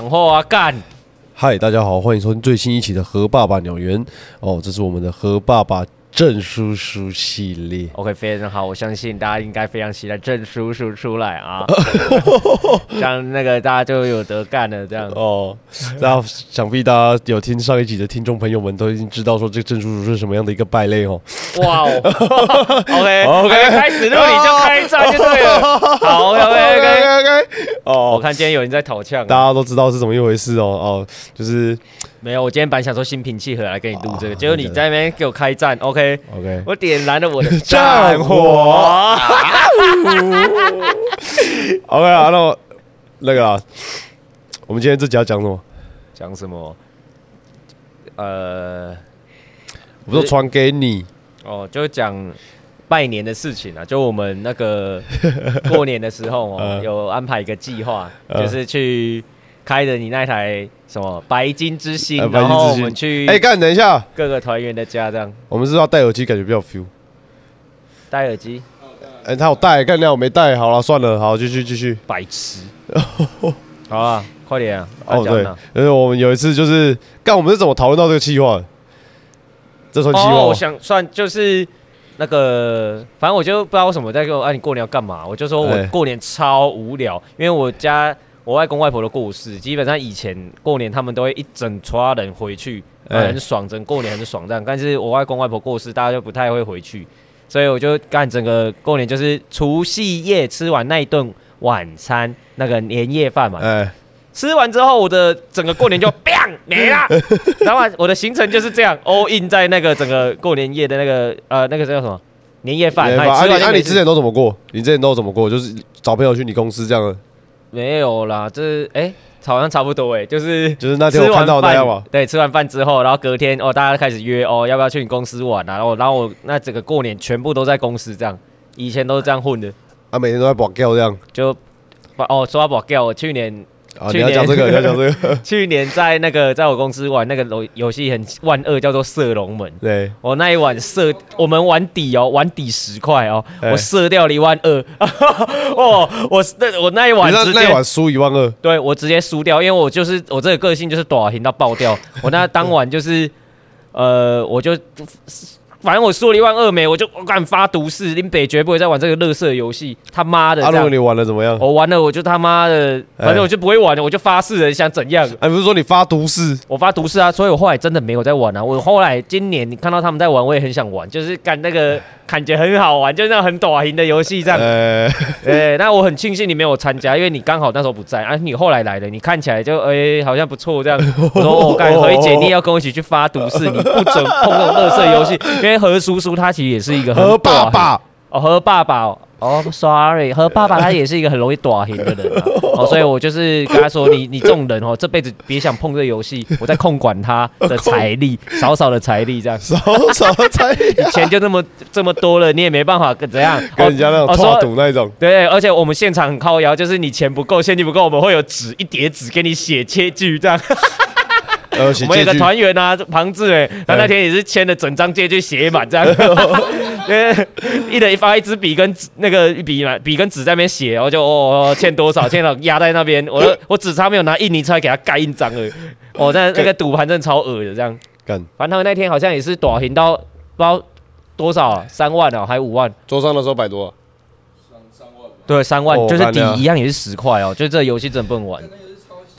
讲话啊，干！嗨，大家好，欢迎收听最新一期的何爸爸鸟园哦，这是我们的何爸爸郑叔叔系列。OK，非常好，我相信大家应该非常期待郑叔叔出来啊，这样那个大家就有得干了，这样。哦，那想必大家有听上一集的听众朋友们都已经知道说这个郑叔叔是什么样的一个败类哦。哇哦，OK OK 开始录你就开战就对了。好，OK OK OK。OK，我哦，看今天有人在讨呛大，家都知道是怎么一回事哦。哦，就是没有，我今天本来想说心平气和来跟你录这个，哦结果你在那边给我开战，OK，OK，我点燃了我的战战火。火。OK 啊，那我那个啊，我们今天这集要讲什么？讲什么？呃，我说传给你，哦，就讲拜年的事情啊，就我们那个过年的时候哦，嗯 有安排一个计划，嗯就是去开着你那台什么白金之星，呃白金之然后我星们去哎，干，等一下，各个团员的家，这样我们是要戴耳机，感觉比较 feel。戴耳机，哎、他有戴，干掉我没戴，好了，算了，好，继续继续。白痴。好啊，快点啊！快哦，对因为我们有一次就是，干，我们是怎么讨论到这个计划的？这算计划？哦，我想算就是那个，反正我就不知道为什么在跟我，啊，你过年要干嘛？我就说我哎过年超无聊，因为我家我外公外婆的故事，基本上以前过年他们都会一整撮人回去，哎很爽，整过年很爽这样。但是我外公外婆过世，大家就不太会回去，所以我就干整个过年就是除夕夜吃完那一顿晚餐，那个年夜饭嘛，哎、吃完之后，我的整个过年就 bang 没了。然后我的行程就是这样，all in 在那个整个过年夜的那个呃那个叫什么年夜饭。哎哎啊你之前都怎么过？你之前都怎么过？就是找朋友去你公司这样的，没有啦，这哎好像差不多哎，就是就是那天我看到的那样嘛。对，吃完饭之后，然后隔天哦，大家开始约哦，要不要去你公司玩啊？然后然后我那整个过年全部都在公司这样，以前都是这样混的，啊，每天都在保掉这样。就哦说到保掉，我去年啊，去你要讲这个，要讲这个。去年在那个在我公司玩那个游游戏很万恶，叫做射龙门。对，我那一晚射，我们玩底哦，玩底十块哦，哎我射掉了一万二，哦，我那我那一晚那直接，那一晚输一万二，对我直接输掉，因为我就是我这个个性就是短赢到爆掉，我那当晚就是，呃，我就。反正我输了一万二没，我就我敢发毒誓，林北绝不会再玩这个乐色游戏，他妈的啊，这样！如果你玩的怎么样？我玩了，我就他妈的，反正我就不会玩了，我就发誓了，想怎样？哎，不是说你发毒誓？我发毒誓啊，所以我后来真的没有在玩啊。我后来今年你看到他们在玩，我也很想玩，就是干那个感觉很好玩，就是那种很短型的游戏这样。呃，对，那我很庆幸你没有参加，因为你刚好那时候不在啊。你后来来了，你看起来就哎、好像不错这样。我说我干 何一姐，你也要跟我一起去发毒誓，你不准碰那种乐色游戏，因为何叔叔他其实也是一个很何爸爸，哦，何爸爸。哦。哦，sorry，何爸爸他也是一个很容易短行的人、啊、哦，所以我就是跟他说，你你这种人哦，这辈子别想碰这个游戏，我在控管他的财力，少少的财力这样，少少才钱 就那么这么多了，你也没办法跟怎样，跟人家那种哦说拓赌那一种。对，而且我们现场很靠摇，就是你钱不够，现金不够，我们会有纸一叠纸给你写切据这样。呃，我们有个团员啊，庞志哎，他那天也是签了整张借据写满这样，一人发一支笔跟纸那个笔嘛，笔跟纸在那边写，然后就哦哦欠多少欠了压在那边，我 我只差没有拿印泥出来给他盖印章而已。哦，那那个赌盘真的超恶的这样。干，反正他们那天好像也是短行到不知道多少啊，三万啊，还五万。桌上的时候百多啊，对，三万、就是底一样也是十块哦，就这个游戏真的不能玩。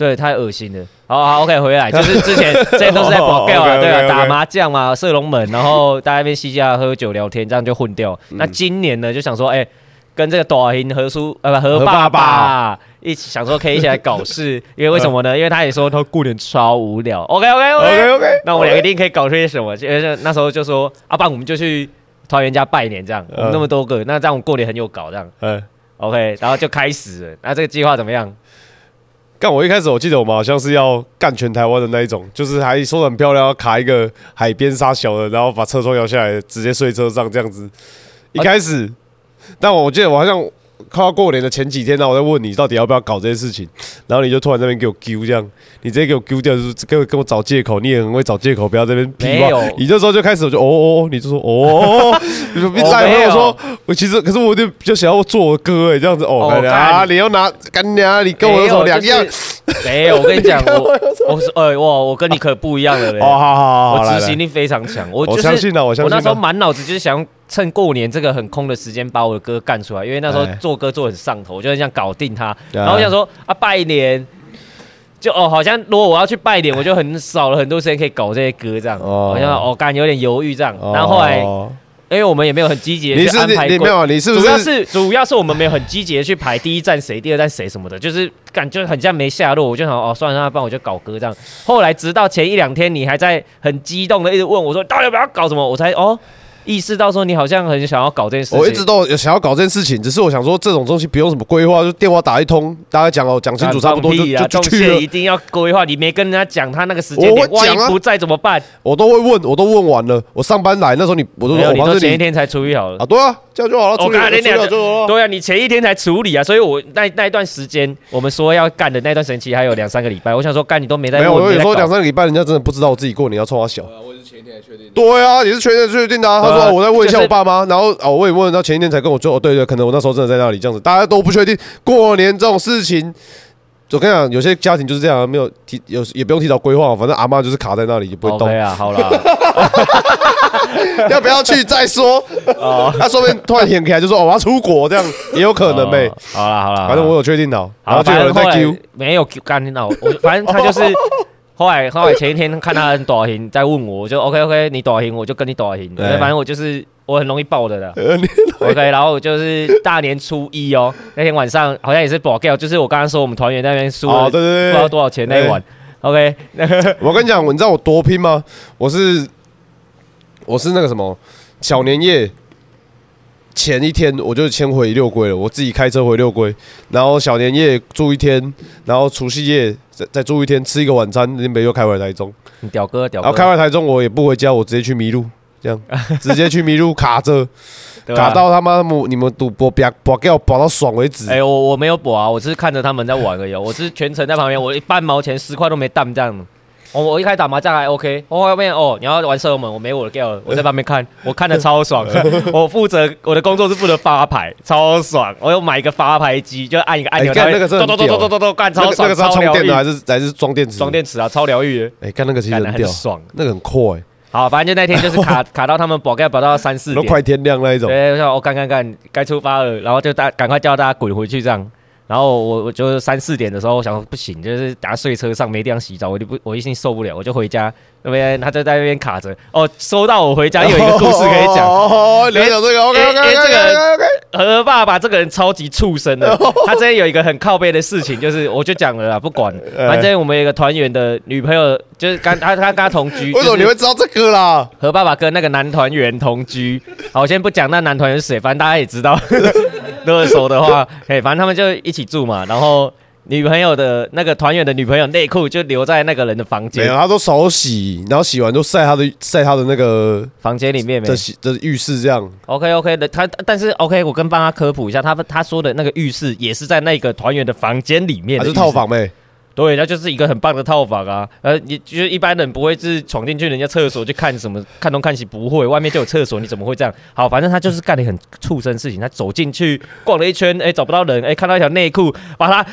对，太恶心了。好好，OK，回来，就是之前 这些都是在保钓啊，OK，OK，OK 对啊，打麻将嘛，射龙门，然后大家那边嘻嘻喝酒聊天，这样就混掉。那今年呢，就想说，哎、跟这个短 hình 何叔呃不何何爸爸爸一起想说可以一起来搞事，因为为什么呢？因为他也说他过年超无聊。OK OK OK，, OK OK，那我们两个一定可以搞出些什么？就是那时候就说，阿、啊、爸，我们就去团圆家拜年，这样，我们那么多个，那这样我们过年很有搞，这样。嗯，OK，然后就开始了。那这个计划怎么样？干！我一开始我记得我们好像是要干全台湾的那一种，就是还说很漂亮，要卡一个海边沙小的，然后把车窗摇下来，直接睡车上这样子。一开始，但我记得我好像快要过年的前几天，然后我在问你到底要不要搞这些事情，然后你就突然在那边给我丢这样，你直接给我丢掉，就是跟跟我找借口，你也很会找借口，不要在那边屁没有话。你这时候就开始我就哦哦，哦你就说哦你就赖我说，我其实可是我就比较想要做我歌哎，这样子哦，哦干啊，你要拿干娘，你跟我有什么两样？没有，我跟你讲，我我是哎哇，我跟你可不一样的嘞。哦，好好好，我执行力非常强，我相信啊我相信我那时候满脑子就是想趁过年这个很空的时间把我的歌干出来，因为那时候哎做歌做得很上头，我就很想搞定它。对啊然后我想说啊，拜年就哦，好像如果我要去拜年，我就很少了很多时间可以搞这些歌这样。哦好像哦，干有点犹豫这样。然后后来，哦因为我们也没有很积极的去安排规你你没有啊，你是不主要是？是主要是我们没有很积极的去排第一站谁、第二站谁什么的，就是感觉很像没下落。我就想哦，算了，那不然我就搞歌这样。后来直到前一两天，你还在很激动的一直问我说，到底要不要搞什么，我才哦意识到说你好像很想要搞这件事情。我一直都有想要搞这件事情，只是我想说这种东西不用什么规划，就电话打一通，大家讲哦，讲清楚差不多就就啊，就去了一。定要规划，你没跟人家讲他那个时间点，我讲啊万一不在怎么办？我都会问，我都问完了。我上班来那时候你，我都，说你我都前一天才处理好了啊，。对啊，这样就好了，我刚才你俩好了。对啊，你前一天才处理啊，所以我那那一段时间，我们说要干的那段时间，其实还有两三个礼拜。我想说，干你都没在没有，我有时候没在搞两三个礼拜，人家真的不知道我自己过年要冲他小。我也是前一天才确定。对啊，也是前一天确定的啊。他对啊说哦我再问一下我爸妈，然后哦我也问，到前一天才跟我说哦，对对，可能我那时候真的在那里这样子，大家都不确定过年这种事情。我跟你讲，有些家庭就是这样，没有提有也不用提早规划，反正阿妈就是卡在那里就不会动 OK，啊，好了，要不要去再说。哦，他 说不定突然点起来就说哦我要出国，这样也有可能呗。哦好了好了，反正我有确定好，然好，后就有人在 Q，没有 Q 干到我，反正他就是后来后来前一天看他很短型，在问我，我就 OK OK，你短型我就跟你短型，对反正我就是我很容易爆的啦。呃 你 OK，然后我就是大年初一哦，那天晚上好像也是保 g 就是我刚刚说我们团员那边输了不知道多少钱那一晚。OK，我跟你讲，你知道我多拼吗？我是我是那个什么小年夜前一天我就先回六龟了，我自己开车回六龟，然后小年夜住一天，然后除夕夜再再住一天，吃一个晚餐，那边又开回来台中，你屌哥屌然后哥，开回台中我也不回家，我直接去迷路。这样直接去迷路卡着，卡到他妈你你们赌博把把给我保到爽为止。哎、我我没有博啊，我只是看着他们在玩而已哦，我是全程在旁边，我一半毛钱十块都没淡这样。我我一开始打麻将还 OK，我后面哦你要玩射龙门，我没我的 g a 我在旁边看，我看的超爽的。我负责我的工作是负责发牌，超爽。我又买一个发牌机，就按一个按钮，哎干它会那个真的很咚咚咚咚咚咚干超爽，那个是充电的还是还是装电池？装电池啊，超疗愈的，哎，看那个其实很，爽。那个很酷哎，好，反正就那天就是卡 卡到他们保盖保到三四点，都快天亮那一种。对，我想我干干干，该出发了，然后就大赶快叫大家滚回去这样。然后我我就三四点的时候，我想说不行，就是等下睡车上没地方洗澡，我就不我一定受不了，我就回家那边，他就在那边卡着。哦，收到我回家有一个故事可以讲。哦，聊聊这个，OK OK OK 这 OK OK。何爸爸这个人超级畜生的，他之前有一个很靠背的事情，就是我就讲了啦，不管，反正我们有一个团员的女朋友，就是跟他他跟他同居，为什么你会知道这个啦？何爸爸跟那个男团员同居，好，我先不讲那男团员是谁，反正大家也知道，如果熟的话，哎，反正他们就一起住嘛，然后女朋友的那个团员的女朋友内裤就留在那个人的房间没有，他都手洗，然后洗完就晒他的晒他的那个房间里面没这洗的浴室这样。OK OK 的，他但是 OK，我跟帮他科普一下，他他说的那个浴室也是在那个团员的房间里面还是套房呗？对，那就是一个很棒的套房啊。呃，你就是一般人不会是闯进去人家厕所去看什么看东看西，不会，外面就有厕所，你怎么会这样？好，反正他就是干的很畜生事情，他走进去逛了一圈，哎，找不到人，哎，看到一条内裤，把他。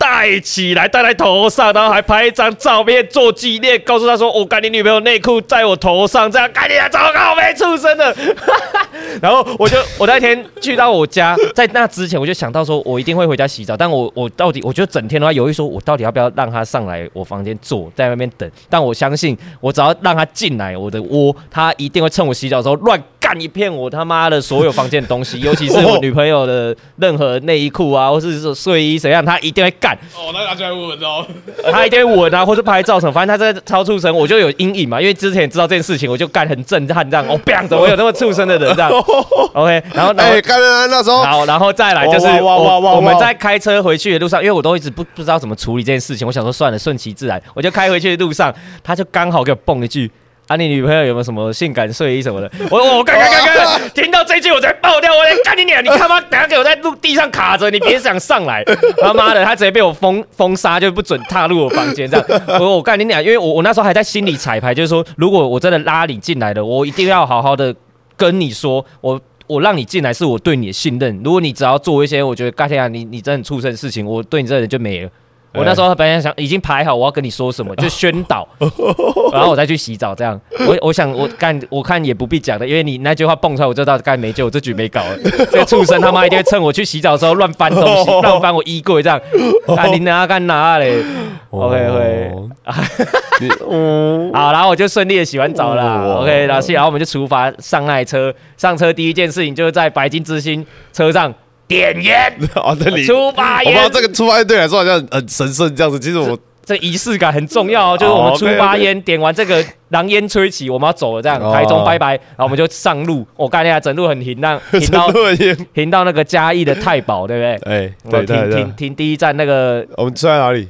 戴起来，戴在头上，然后还拍一张照片做纪念，告诉他说：“我、干你女朋友内裤在我头上，这样干你啊，糟糕，没出生的。”然后我就我那天去到我家，在那之前我就想到说，我一定会回家洗澡，但我我到底我就整天的话犹豫，说我到底要不要让他上来我房间坐，在外面等。但我相信，我只要让他进来我的窝，他一定会趁我洗澡的时候乱干一片我他妈的所有房间的东西，尤其是我女朋友的任何内衣裤啊，或是说睡衣怎样，他一定会干。哦，那拿出来闻哦。他一定会吻啊，或是拍照什么，反正他在超畜生，我就有阴影嘛，因为之前知道这件事情，我就干很震撼这样，哦，砰，怎么有那么畜生的人这样？OK，然后哎，刚刚那时候好，然后再来就是哇哇哇哇我我们在开车回去的路上，因为我都一直不不知道怎么处理这件事情，我想说算了，顺其自然，我就开回去的路上，他就刚好给我蹦一句。啊，你女朋友有没有什么性感睡衣什么的？我我刚刚刚刚，听到这句我才爆掉，我来干你娘！你他妈等下给我在陆地上卡着，你别想上来！他妈的，他直接被我封封杀，就不准踏入我房间这样。我我干你娘！因为我我那时候还在心里彩排，就是说，如果我真的拉你进来的，我一定要好好的跟你说，我我让你进来是我对你的信任。如果你只要做一些我觉得干天啊，你你真的很畜生的事情，我对你这个人就没了。我那时候本来想已经排好我要跟你说什么，就宣导，然后我再去洗澡这样。我我想我干我看也不必讲的，因为你那句话蹦出来，我就知道干没救，这局没搞了。这个畜生他妈一定会趁我去洗澡的时候乱翻东西，乱翻我衣柜这样。干你拿干拿嘞？OK 会。你哦，好，然后我就顺利的洗完澡了。OK，然后然后我们就出发上那台车，上车第一件事情就是在白金之星车上。点烟 哦，那里出发烟，这个出发烟对你来说好像很神圣这样子。其实我这仪式感很重要哦，就是我们出发烟点完这个狼烟吹起，我们要走了，这样哦台中拜拜，然后我们就上路。我刚才整路很停，让停 到，停到那个嘉义的太保，对不对？哎，我对对对停停，停第一站那个我们住在哪里？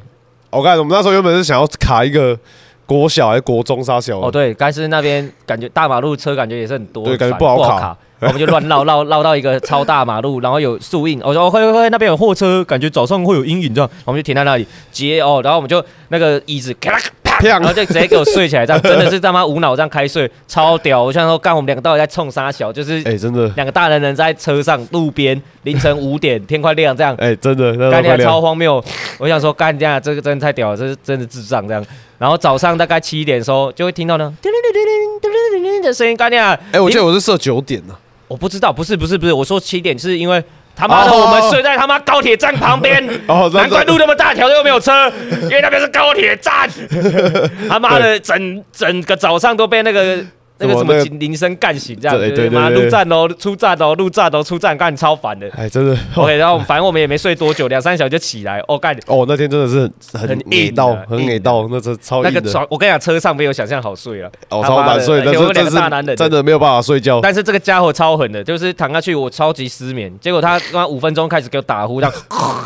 我看我们那时候原本是想要卡一个国小还是国中杀小哦，对，该是那边感觉大马路车感觉也是很多，对感觉不好卡不卡。我们就乱绕绕绕到一个超大马路，然后有树荫，我说哦会会会，那边有货车，感觉早上会有阴影这样，我们就停在那里接哦，然后我们就那个椅子咔啦啪，啪然后就直接给我睡起来，这样真的是他妈无脑这样开睡，超屌！我想说干我们两个到底在冲啥小，就是哎，真的，两个大男人在车上路边凌晨五点天快亮这样，哎，真的，那干掉快亮超荒谬！我想说干这样这个真的太屌了，这是真的智障这样。然后早上大概七点的时候就会听到呢叮铃铃铃铃叮铃铃铃的声音，干掉。哎，我记得我是设九点呢。我不知道，不是不是不是，我说七点是因为他妈的哦我们睡在他妈高铁站旁边，难怪路那么大条又没有车，因为那边是高铁站。他妈的整整个早上都被那个。那个什么铃声干醒，这样对就是妈对对对入站哦，出站哦，入站哦，出站干超烦的。哎，真的，OK，然后反正我们也没睡多久，两三小时就起来。哦干，哦，那天真的是很很给到，很硬到，那真超硬的。那个床，我跟你讲，车上没有想象好睡了。哦，超难睡，但而且我们是真两个大男人是真的没有办法睡觉。但是这个家伙超狠的，就是躺下去我超级失眠，结果他刚五分钟开始给我打呼，这样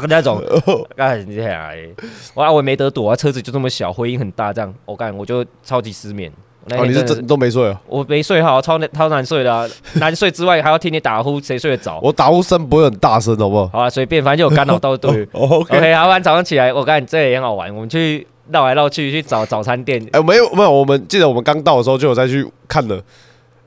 那种，干这样哎，我我也没得躲啊，车子就这么小，回音很大，这样我干我就超级失眠。那哦，你是真都没睡啊？我没睡好，超难超难睡的、啊，难睡之外还要听你打呼，谁睡得着？我打呼声不会很大声，好不好好啊，随便，反正就有干扰到对。哦？OK。OK，好，完早上起来，我看这也很好玩，我们去绕来绕去去找早餐店。哎，没有没有，我们记得我们刚到的时候就有再去看了。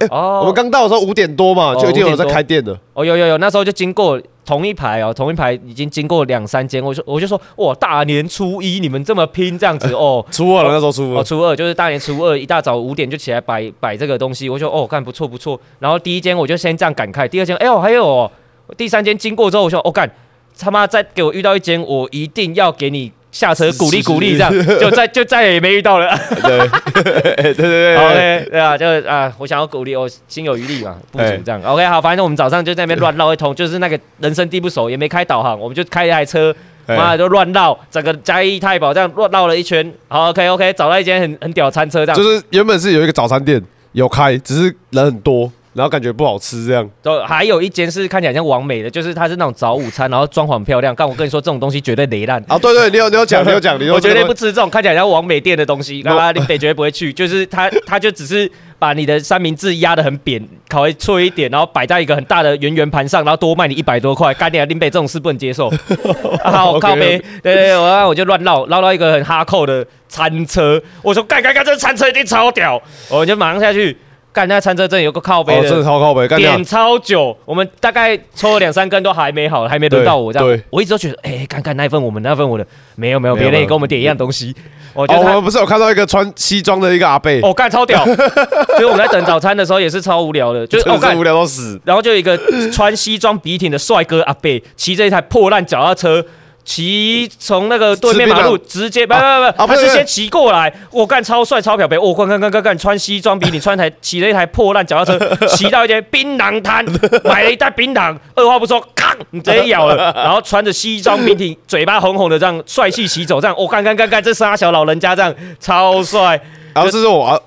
哦，我们刚到的时候五点多嘛，哦就一定有人在5点多开店的。哦，有有有，那时候就经过同一排哦，同一排已经经过两三间，我就我就说，哇，大年初一你们这么拼这样子 哦。初二了，那时候初哦，二。初二就是大年初二，一大早五点就起来摆摆这个东西，我就哦，看不错不错。然后第一间我就先这样感慨，第二间哎呦还有、哦，第三间经过之后，我说哦干，他妈再给我遇到一间，我一定要给你下车鼓励鼓励，这样就再就再也没遇到了。对对对对对。OK，对啊，就是啊，我想要鼓励，我心有余力嘛，部署哎这样。OK，好，反正我们早上就在那边乱绕一通，就是那个人生地不熟，也没开导航，我们就开一台车，哎妈的就乱绕，整个嘉义太保这样乱绕了一圈。好，OK OK，找到一间很很屌餐车这样，就是原本是有一个早餐店有开，只是人很多，然后感觉不好吃这样。都还有一间是看起来像完美的，就是它是那种早午餐，然后装潢很漂亮。但我跟你说，这种东西绝对雷烂。啊，对对，你有你有讲，你有讲，你有 我绝对不吃这种看起来像完美店的东西，啊，林北绝对不会去。就是它，它就只是把你的三明治压得很扁，烤会脆一点，然后摆在一个很大的圆圆盘上，然后多卖你一百多块。干你啊，林北这种事不能接受。啊，我 OK，靠呗，对对对，我我就乱绕绕到一个很哈扣的餐车，我说干干干，这餐车一定超屌，我就马上下去。干那餐车真的有个靠背哦，的，真的超靠北，干掉点。超久，我们大概抽了两三根都还没好，还没轮到我这样。我一直都觉得，哎、干干那一份我们那份我的，没有没有，别人也跟我们点一样东西。我觉哦，得他我们不是有看到一个穿西装的一个阿贝，哦干超屌，所以我们在等早餐的时候也是超无聊的，就是哦干无，聊到死。然后就有一个穿西装笔挺的帅哥阿贝骑着一台破烂脚踏车。骑从那个对面马路直接不不不，啊不是先骑过来，我干超帅超漂白，我干干干干干穿西装比你，穿台骑了一台破烂脚踏车，骑到一间槟榔摊，买了一袋槟榔，二话不说，咔，你直接咬了，然后穿着西装笔挺，嘴巴红红的这样帅气骑走，这样我干干干干，这仨小老人家这样超帅，然后这是我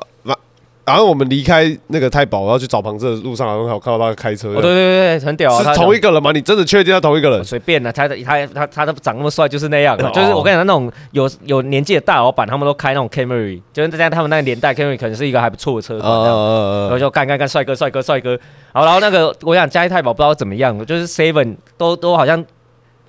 啊，啊好像我们离开那个太保，然后去找庞志的路上，好像有看到他开车。哦，对对对对，很屌啊，是同一个人吗？你真的确定他同一个人？随便的，他的他他他都长那么帅，就是那样就是我跟你讲，那种有有年纪的大老板，他们都开那种 Camry，就是在他们那个年代，Camry 可能是一个还不错的车款。然后呃，就干干干，帅哥帅哥帅哥。好，然后那个我想嘉义太保不知道怎么样，就是 Seven 都都好像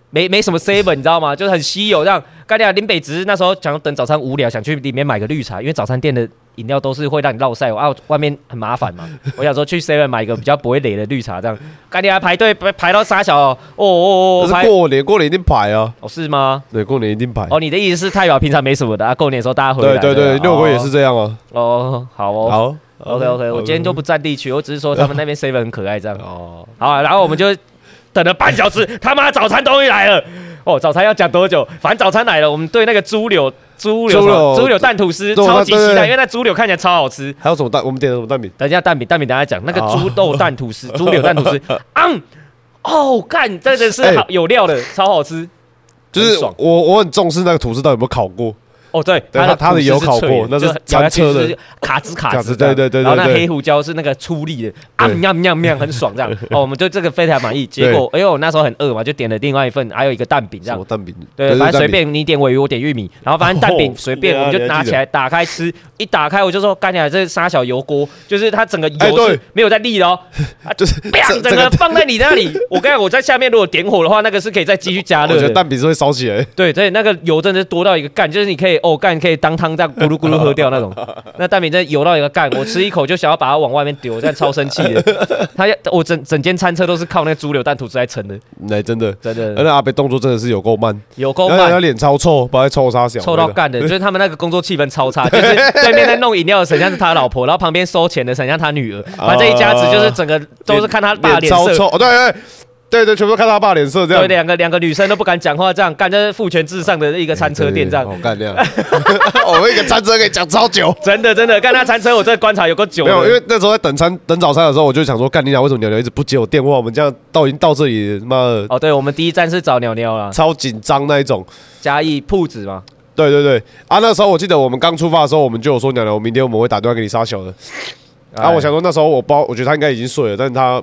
没没什么 Seven，你知道吗？就是很稀有这样。干掉林北只是那时候想等早餐无聊，想去里面买个绿茶，因为早餐店的饮料都是会让你落晒，啊，外面很麻烦嘛。我想说去 Seven 买一个比较不会累的绿茶，这样干掉排队排排到沙小哦哦哦哦是过年，过年一定排啊，哦是吗？对，过年一定排。哦，你的意思是太保平常没什么的啊，过年的时候大家回来对对对，了六哥也是这样啊。哦，好哦。好 OK OK，我今天就不占地区，我只是说他们那边 seven 很可爱这样。哦，好啊，然后我们就等了半小时，他妈早餐终于来了。哦，早餐要讲多久？反正早餐来了，我们对那个猪柳猪柳猪柳猪柳蛋吐司超级期待，因为那猪柳看起来超好吃。还有什么蛋？我们点了什么蛋饼？等一下蛋饼，蛋饼等下讲。那个哦猪豆蛋吐司，猪柳蛋吐司，嗯，哦，干，真的是哎好有料的，超好吃。就是爽我我很重视那个吐司到底有没有烤过。哦，对，对它它的吐司有烤脆过那是就咬下去餐车的是卡兹卡卡兹对对对对然后那黑胡椒是那个粗粒的，啊对喵喵喵，很爽这样。哦，我们对这个非常满意。结果，因为我那时候很饿嘛，就点了另外一份，还有一个蛋饼这样。蛋饼？对，反正随。便你点尾鱼，我点玉米，然后反正蛋饼哦随便，我们就拿起来打开吃。一打开我就说，干起来这是沙小油锅，就是它整个油是没有在沥的哦，就是整个放在你那里。我跟你讲，我在下面如果点火的话，那个是可以再继续加我觉得热的。蛋饼是会烧起来。对对，那个油真的是多到一个干，就是你可以哦干，可以当汤这样咕噜咕噜喝掉那种。那蛋饼真的油到一个干，我吃一口就想要把它往外面丢，这样超生气的。他要我整整间餐车都是靠那个猪柳蛋吐司来撑的，来，真的，真的。那阿北动作真的是有够慢，有够慢。他慢。脸超臭，不知道在臭啥小，臭到干的，就是他们那个工作气氛超差，就是对面在弄饮料的很像是他老婆，然后旁边收钱的很像他女儿，反正一家子就是整个都是看他爸脸色，超臭。哦，对对对对，全部都看他爸脸色这对，样。两个两个女生都不敢讲话，这样干，这是父权至上的一个餐车店这样。好干这样。我一个餐车可以讲超久。真的真的，干那餐车我真的观察有个久没有，因为那时候在等餐等早餐的时候，我就想说，干你俩为什么鸟鸟一直不接我电话？我们这样到已经到这里，他妈的哦，对，我们第一站是找鸟鸟啦，超紧张那一种。嘉义铺子嘛。对对对，啊，那时候我记得我们刚出发的时候，我们就有说鸟鸟，明天我们会打电话给你杀小的。啊，我想说那时候我包，我觉得他应该已经睡了，但是他，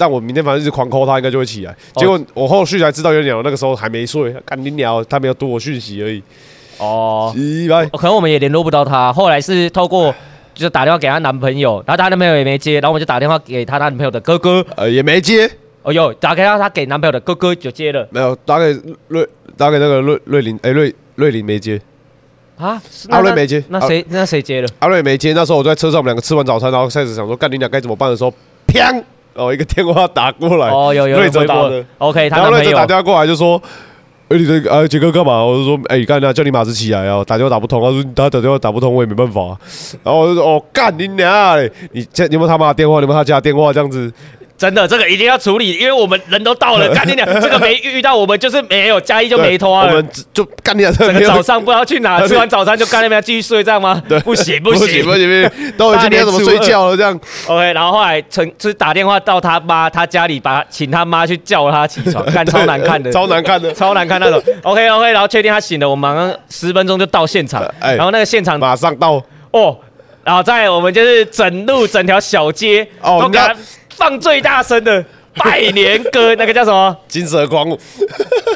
但我明天反正一直狂 call 他，应该就会起来。结果我后续才知道，有鸟那个时候还没睡，干你鸟，他没有读我讯息而已。哦，可能我们也联络不到他，后来是透过就是打电话给她男朋友，然后她男朋友也没接，然后我们就打电话给她男朋友的哥哥，呃，也没接，哦有打给她她给男朋友的哥哥就接了。没有打给瑞，打给那个瑞瑞林，哎、瑞瑞林没接，啊，阿瑞没接。那谁那谁接了？阿瑞没接。那时候我在车上，我们两个吃完早餐，然后开始想说，干你俩该怎么办的时候，砰，哦，一个电话打过来，哦有有瑞有回拨哲打的，，OK，她然后瑞泽打电话过来就说。哎、你的啊，杰哥干嘛？我就说，哎、干啥叫你马子起来啊！打电话打不通，他说他打电话打不通，我也没办法、然后我就说，哦，干你娘嘞！你这你有没有他妈电话？你有没有他家电话？这样子，真的这个一定要处理，因为我们人都到了，干你俩这个没遇到我们就是没有加一就没拖了我们。就干你娘！整个早上不知道去哪，吃完早餐就干那边继续睡，这样吗？不行不不行行 不行不行，都已经没有怎么睡觉了，这样。OK，然后后来陈是打电话到他妈他家里，把他请他妈去叫他起床，干超难看的，超难看的，超难看那种。OK OK，然后确定他醒了，我们马上十分钟就到现场，哎然后那个现场马上到。哦，然后在我们就是整路整条小街哦放最大声的拜年歌，那个叫什么？金蛇狂舞，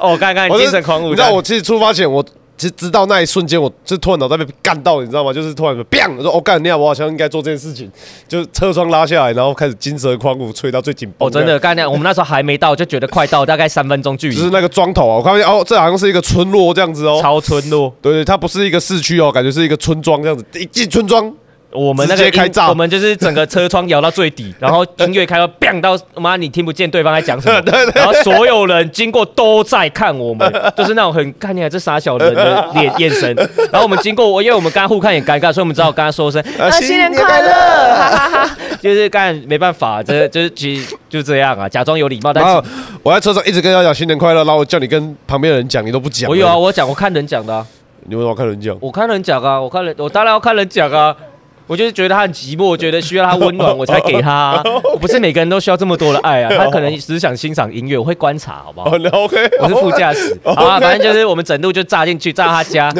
哦，刚刚我是精神狂舞，你知道我其实出发前，我其实知道那一瞬间，我就突然脑袋被干到，你知道吗？就是突然砰，我说哦干，那样我好像应该做这件事情，就是车窗拉下来，然后开始金蛇狂舞，吹到最紧绷。哦，真的，，刚才我们那时候还没到，就觉得快到，大概三分钟距离，就是那个庄头啊，我发现哦，这好像是一个村落这样子哦。超村落。对对，它不是一个市区哦，感觉是一个村庄这样子。一进村庄，我们那个音直接开炸我们就是整个车窗摇到最底，然后音乐开到 bang 到妈你听不见对方在讲什么，然后所有人经过都在看我们，就是那种很看起来这傻小人的脸眼神。然后我们经过我，因为我们刚刚互看也尴尬，所以我们只好跟他说声啊新年快乐，哈哈哈。就是干没办法，这就是其实就这样啊，假装有礼貌，但是我在车上一直跟他讲新年快乐，然后我叫你跟旁边的人讲，你都不讲。我有啊，，我讲我看人讲的、啊，你为什看人讲？我看人讲啊，我看人我当然要看人讲啊。我就是觉得他很寂寞，我觉得需要他温暖，我才给他。啊、我不是每个人都需要这么多的爱啊，他可能只是想欣赏音乐，我会观察，好不好？OK，我是副驾驶，好啊，反正就是我们整路就炸进去，炸他家，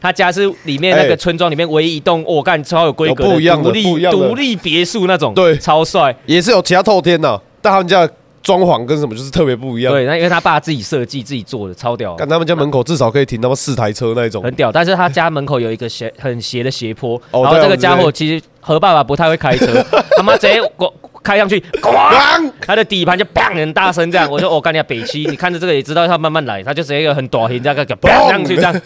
他家是里面那个哎村庄里面唯一一栋，我干超有规格的独立独立别墅那种，对。超帅。也是有其他透天呐，但他们家的装潢跟什么就是特别不一样。对，那因为他爸自己设计自己做的，超屌。看他们家门口至少可以停他妈四台车那一种很。屌，但是他家门口有一个斜 很斜的斜坡，哦然后这个家伙其实何爸爸不太会开车，他妈直接我开上去，咣，他的底盘就砰很大声这样，我说我干你啊北七，你看着这个也知道他慢慢来，他就直接一个很短型这样给砰上去这样，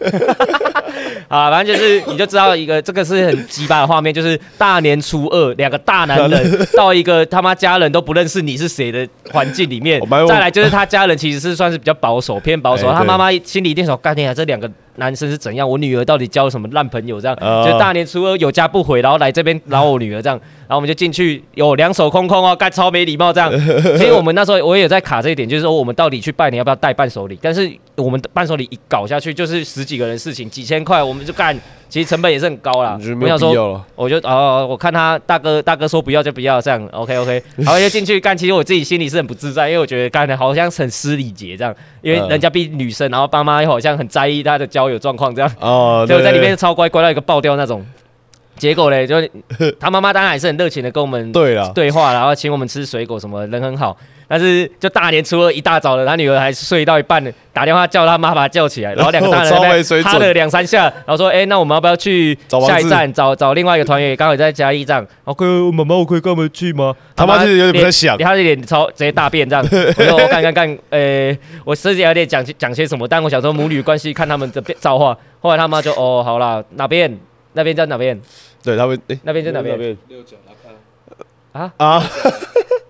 啊，反正就是你就知道一个这个是很鸡巴的画面，就是大年初二两个大男人 到一个他妈家人都不认识你是谁的环境里面，再来就是他家人其实是算是比较保守偏保守，他妈妈心里一定说干天啊这两个。男生是怎样？我女儿到底交什么烂朋友？这样，哦就大年初二有家不回，然后来这边捞我女儿这样，然后我们就进去，有两手空空哦，干超没礼貌这样。所以我们那时候我也有在卡这一点，就是说我们到底去拜年要不要带伴手礼？但是我们的伴手礼一搞下去，就是十几个人事情，几千块我们就干，其实成本也是很高啦我想说。我就哦，我看他大哥大哥说不要就不要这样，OK OK，然后就进去干。其实我自己心里是很不自在，因为我觉得干的好像很失礼节这样，因为嗯人家毕竟女生，然后爸妈又好像很在意她的交友状况这样。哦，就对在里面超乖，乖到一个爆掉那种。结果嘞，就 他妈妈当然还是很热情的跟我们对话，然后请我们吃水果什么，人很好。但是就大年初二一大早的，他女儿还睡到一半呢，打电话叫他妈把他叫起来，然后 两个大人在那超没边水准哈了两三下，然后说：“哎、那我们要不要去下一站找找另外一个团员，刚好也在嘉义站？”OK，妈妈，我可以跟我们去吗？他妈就是有点不太想他的脸超直接大变这样。我说我干干干，呃，我自己有点讲讲些什么，但我想说母女关系看他们的变造化。后来他妈就哦，好啦，哪边？那边在哪边？对他们哎那边在哪边？边六角拉开，啊？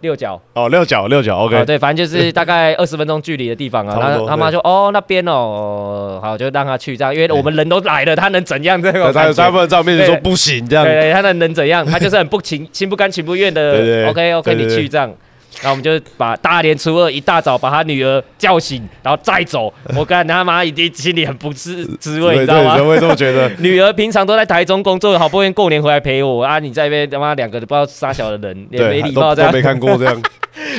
六角。哦，六角六角哦，，OK，对，反正就是大概 二十分钟距离的地方啊。然后他妈说哦那边哦，好就让他去这样，因为我们人都来了，他能怎样？这个他感觉。他们在面前说不行这样对，他能能怎样？他就是很不情 心不甘情不愿的。对对 OK OK，你去这样。然后我们就把大年初二一大早把他女儿叫醒，然后再走。我干他妈已经心里很不是滋味，你知道吗对？我也这么觉得。女儿平常都在台中工作，好不容易过年回来陪我啊！你在那边他妈两个都不知道杀小的人，也没，礼貌这样。没看过这样。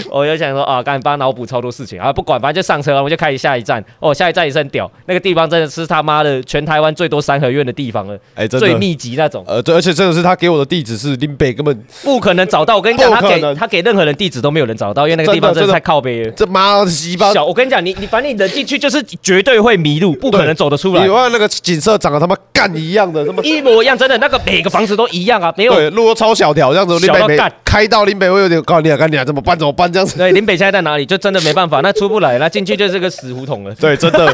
我就想说啊，赶紧帮他脑补超多事情啊，不管，反正就上车了，我们就开始下一站。哦，下一站也是很屌，那个地方真的是他妈的全台湾最多三合院的地方了，哎，真的。最密集那种，呃，对，而且真的是他给我的地址是林北，根本不可能找到。我跟你讲，他给他给任何人地址都没有人找到，因为那个地方真的太靠北了。这妈的鸡巴，小，我跟你讲，你你反正你人进去就是绝对会迷路，不可能走得出来你，看那个景色长得他妈干一样的，他妈一模一样，真的那个每个房子都一样啊，没有对，路都超小条，这样子林北没小到干开到林北我有点，告诉你啊，干你啊，怎么办？怎么办？这样子，对，林北现在在哪里？就真的没办法，那出不来，那进去就是个死胡同了。对，真的，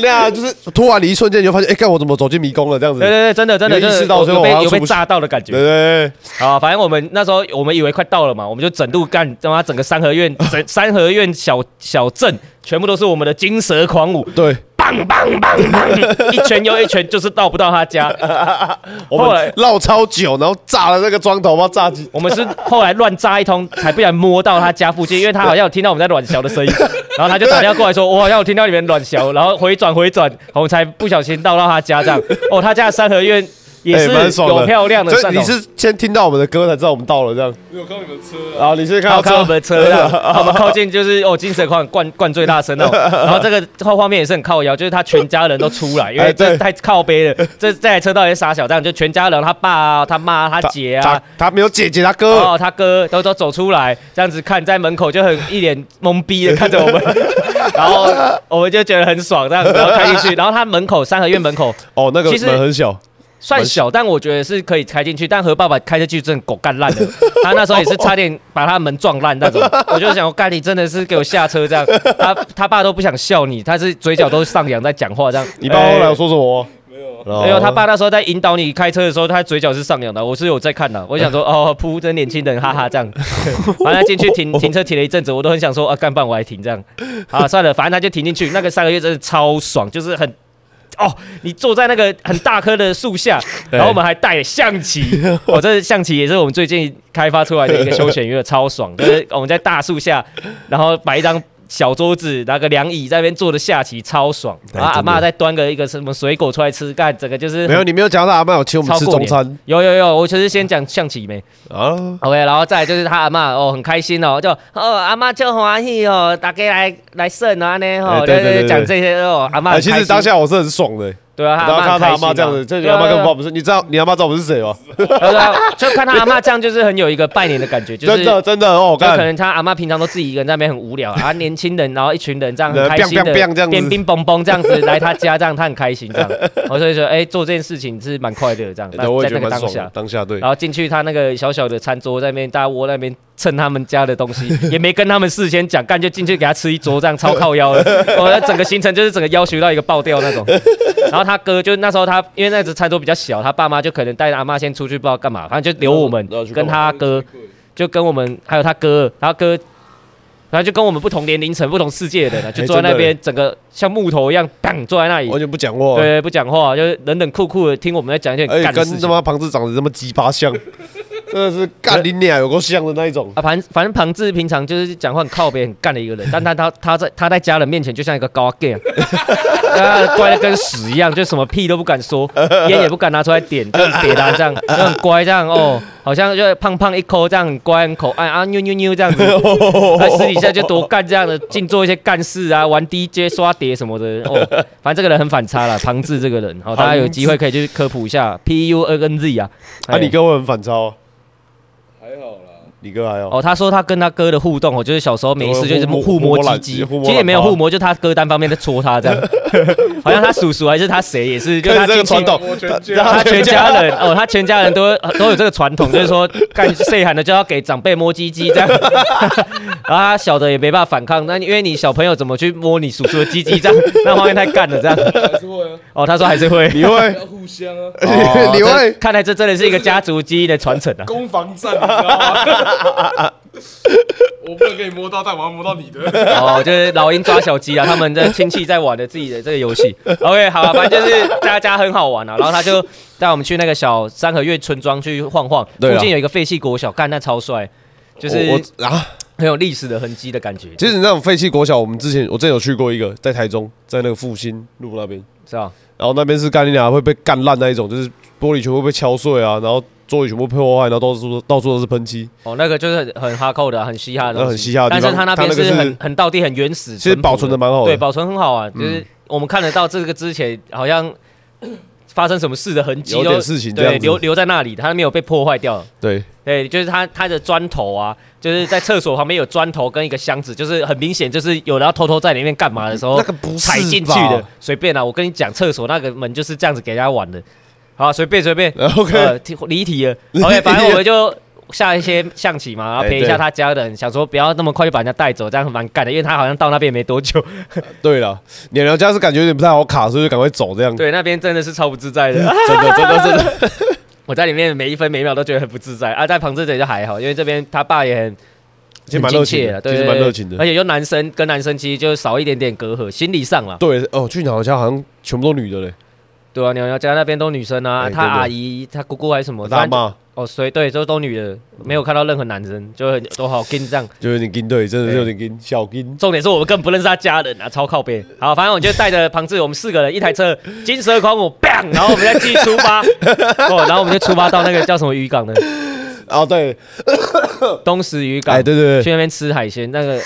对啊，就是突然你一瞬间你就发现，哎，看我怎么走进迷宫了？这样子，对对对对，真的真的意识就是有被有被炸到的感觉对。对，啊，反正我们那时候我们以为快到了嘛，我们就整路干，他妈整个三合院整三合院小小镇全部都是我们的金蛇狂舞，对，棒棒棒棒，一拳又一拳，就是到不到他家。我后来们绕超久，然后炸了那个砖头，不知道炸机，我们是后来乱炸一通，才不然摸到他家附近，因为他好像有听到我们在卵小的声音，然后他就打电话过来说，我好像有听到你们卵小，然后回转回转，我们才不小心到到他家这样。哦，他家的三合院也是爽的。有漂亮的所以。你是先听到我们的歌才知道我们到了这样，没有看到你们车啊，然后你是看到看我们车，的车这样，我们靠近就是哦，金蛇狂灌灌最大声哦，然后这个后画面也是很靠腰，就是他全家人都出来，因为这太靠背了，这这台车到底是傻小，这样就全家人，他爸啊、他妈、他姐啊。他。他没有姐姐，他哥，哦，他哥都都走出来，这样子看在门口就很一脸懵逼的看着我们，然后我们就觉得很爽，这样子然后开进去，然后他门口三合院门口。哦，那个门很小，算小，但我觉得是可以开进去。但何爸爸开进去真的狗干烂了，他那时候也是差点把他门撞烂那种。我就想，我干你真的是给我下车这样。他他爸都不想笑你，他是嘴角都上扬在讲话这样。你爸后来有说什么？没有没有，他爸那时候在引导你开车的时候，他嘴角是上扬的。我是有在看的，我想说，哦，噗，这年轻人，哈哈，这样。完了进去停停车停了一阵子，我都很想说，啊，干办我还停这样。啊，算了，反正他就停进去。那个三个月真的超爽，就是很。哦，你坐在那个很大棵的树下，然后我们还带了象棋，哦，这象棋也是我们最近开发出来的一个休闲娱乐，超爽。就是我们在大树下，然后摆一张小桌子，拿个凉椅在那边坐着下棋，超爽。然后阿妈再端个一个什么水果出来吃，干整个就是没有，你没有讲到阿妈有请我们吃中餐。有有有，我其实先讲象棋没啊？，OK，然后再来就是他阿妈哦很开心哦，就哦阿妈就欢喜哦，大家来来胜啊呢吼，哎对对讲这些哦，阿嬷哎，其实当下我是很爽的，对啊，他然后看到他阿阿妈这样子，这你阿妈根本不是，你知道你阿妈知道我是谁吗？对啊就看他阿妈这样，就是很有一个拜年的感觉，就是真的真的哦，就可能他阿妈平常都自己一个人在那边很无聊啊，年轻人然后一群人这样很开心的这样子冰冰嘣嘣这样子来他家，这样他很开心这样，我 所以说哎做这件事情是蛮快乐的这样，在那个当下。当下对然，后进去他那个小小的餐桌在那边，大家窝在那边蹭他们家的东西，也没跟他们事先讲，干就进去给他吃一桌，这样超靠腰的。我的整个行程就是整个要求到一个爆掉那种。然后他哥就那时候他因为那只餐桌比较小，他爸妈就可能带阿妈先出去不知道干嘛，反正就留我们跟他哥，就跟我们还有他哥，他哥。然后就跟我们不同年龄层、不同世界的人啊，就坐在那边，整个像木头一样，砰坐在那里，完全不讲话，对，不讲话，就是冷冷酷酷的听我们在讲一些而且干的事情跟他。妈庞子长得这么鸡巴像，真的是干你俩有够像的那一种。啊，反反正庞志平常就是讲话很靠边、很干的一个人，但他他他在他在家人面前就像一个高 gay，啊，乖的跟屎一样，就什么屁都不敢说，烟也不敢拿出来点，就很别他这样，就很乖这样哦，好像就胖胖一抠这样，很乖很可爱啊，扭扭扭这样子，他私底下就多干这样的，净做一些干事啊，玩 DJ 刷碟什么的哦，反正这个人很反差啦，庞志这个人，好、大家有机会可以去科普一下 P U N N Z 啊，啊，你跟我很反超，还好啦，你哥还好。哦，他说他跟他哥的互动，哦，就是小时候没事就是互互摸互摸鸡鸡，其实也没有互摸，就他哥单方面在戳他这样，好像他叔叔还是他谁也是，就是他这个传统。然家后他全家人哦，他全家人都都有这个传统，就是说干谁喊的就要给长辈摸鸡鸡这样，然后他小的也没办法反抗，那因为你小朋友怎么去摸你叔叔的鸡鸡这样，那画面太干了这样。还是会啊，哦，他说还是会，你会？要互相啊，哦你会？看来这真的是一个家族基因的传承啊。攻防战？我不能给你摸到，但我要摸到你的。哦，就是老鹰抓小鸡啊，他们的亲戚在玩的自己的这个游戏。OK，好啊，反正就是大家很好玩啊。然后他就 带我们去那个小三合月村庄去晃晃，附近有一个废弃国小，干那超帅，就是啊，很有历史的痕迹的感觉，其实那种废弃国小，我们之前我之前有去过一个，在台中，在那个复兴路那边，是吧？然后那边是干你俩会被干烂那一种，就是玻璃全部被敲碎啊，然后座椅全部破坏，然后到处到处都是喷漆。哦，那个就是很很哈扣的啊、很嘻哈的东西，那很嘻哈的地方但是他那边个是是很很道地、很原始，其实保存的蛮好对，保存很好啊。就是我们看得到这个之前好像 发生什么事的痕迹都有点事情这样子对留留在那里，它没有被破坏掉。对，对，就是它它的砖头啊，就是在厕所旁边有砖头跟一个箱子，就是很明显就是有人要偷偷在里面干嘛的时候那个不是踩进去吧的，随便啦。我跟你讲，厕所那个门就是这样子给人家玩的。好，随便随便。OK 呃，题离题了。OK，反正我们就下一些象棋嘛，然后哎陪一下他家人，想说不要那么快就把人家带走，这样蛮干的，因为他好像到那边没多久。对了，娘娘家是感觉有点不太好卡，所以就赶快走这样。对，那边真的是超不自在的。真的真的真的，我在里面每一分每秒都觉得很不自在啊，在旁这里就还好，因为这边他爸也很其实蛮热情的，其实对对蛮热情的而。且就男生跟男生其实就少一点点隔阂，心理上啦。对哦，去娘娘家好像全部都女的嘞，对啊，娘娘家那边都女生啊，他哎真的阿姨、他姑姑还是什么，大妈哦，所以对，都都女的，没有看到任何男生，就很都好跟这样。就有点跟，对，真的是有点跟，小跟。重点是我们更不认识他家人啊，超靠边。好，反正我就带着庞志，我们四个人一台车，金蛇狂舞，bang，然后我们再继续出发。哦，然后我们就出发到那个叫什么渔港呢？哦，对，东石渔港。哎，对对对，去那边吃海鲜，那个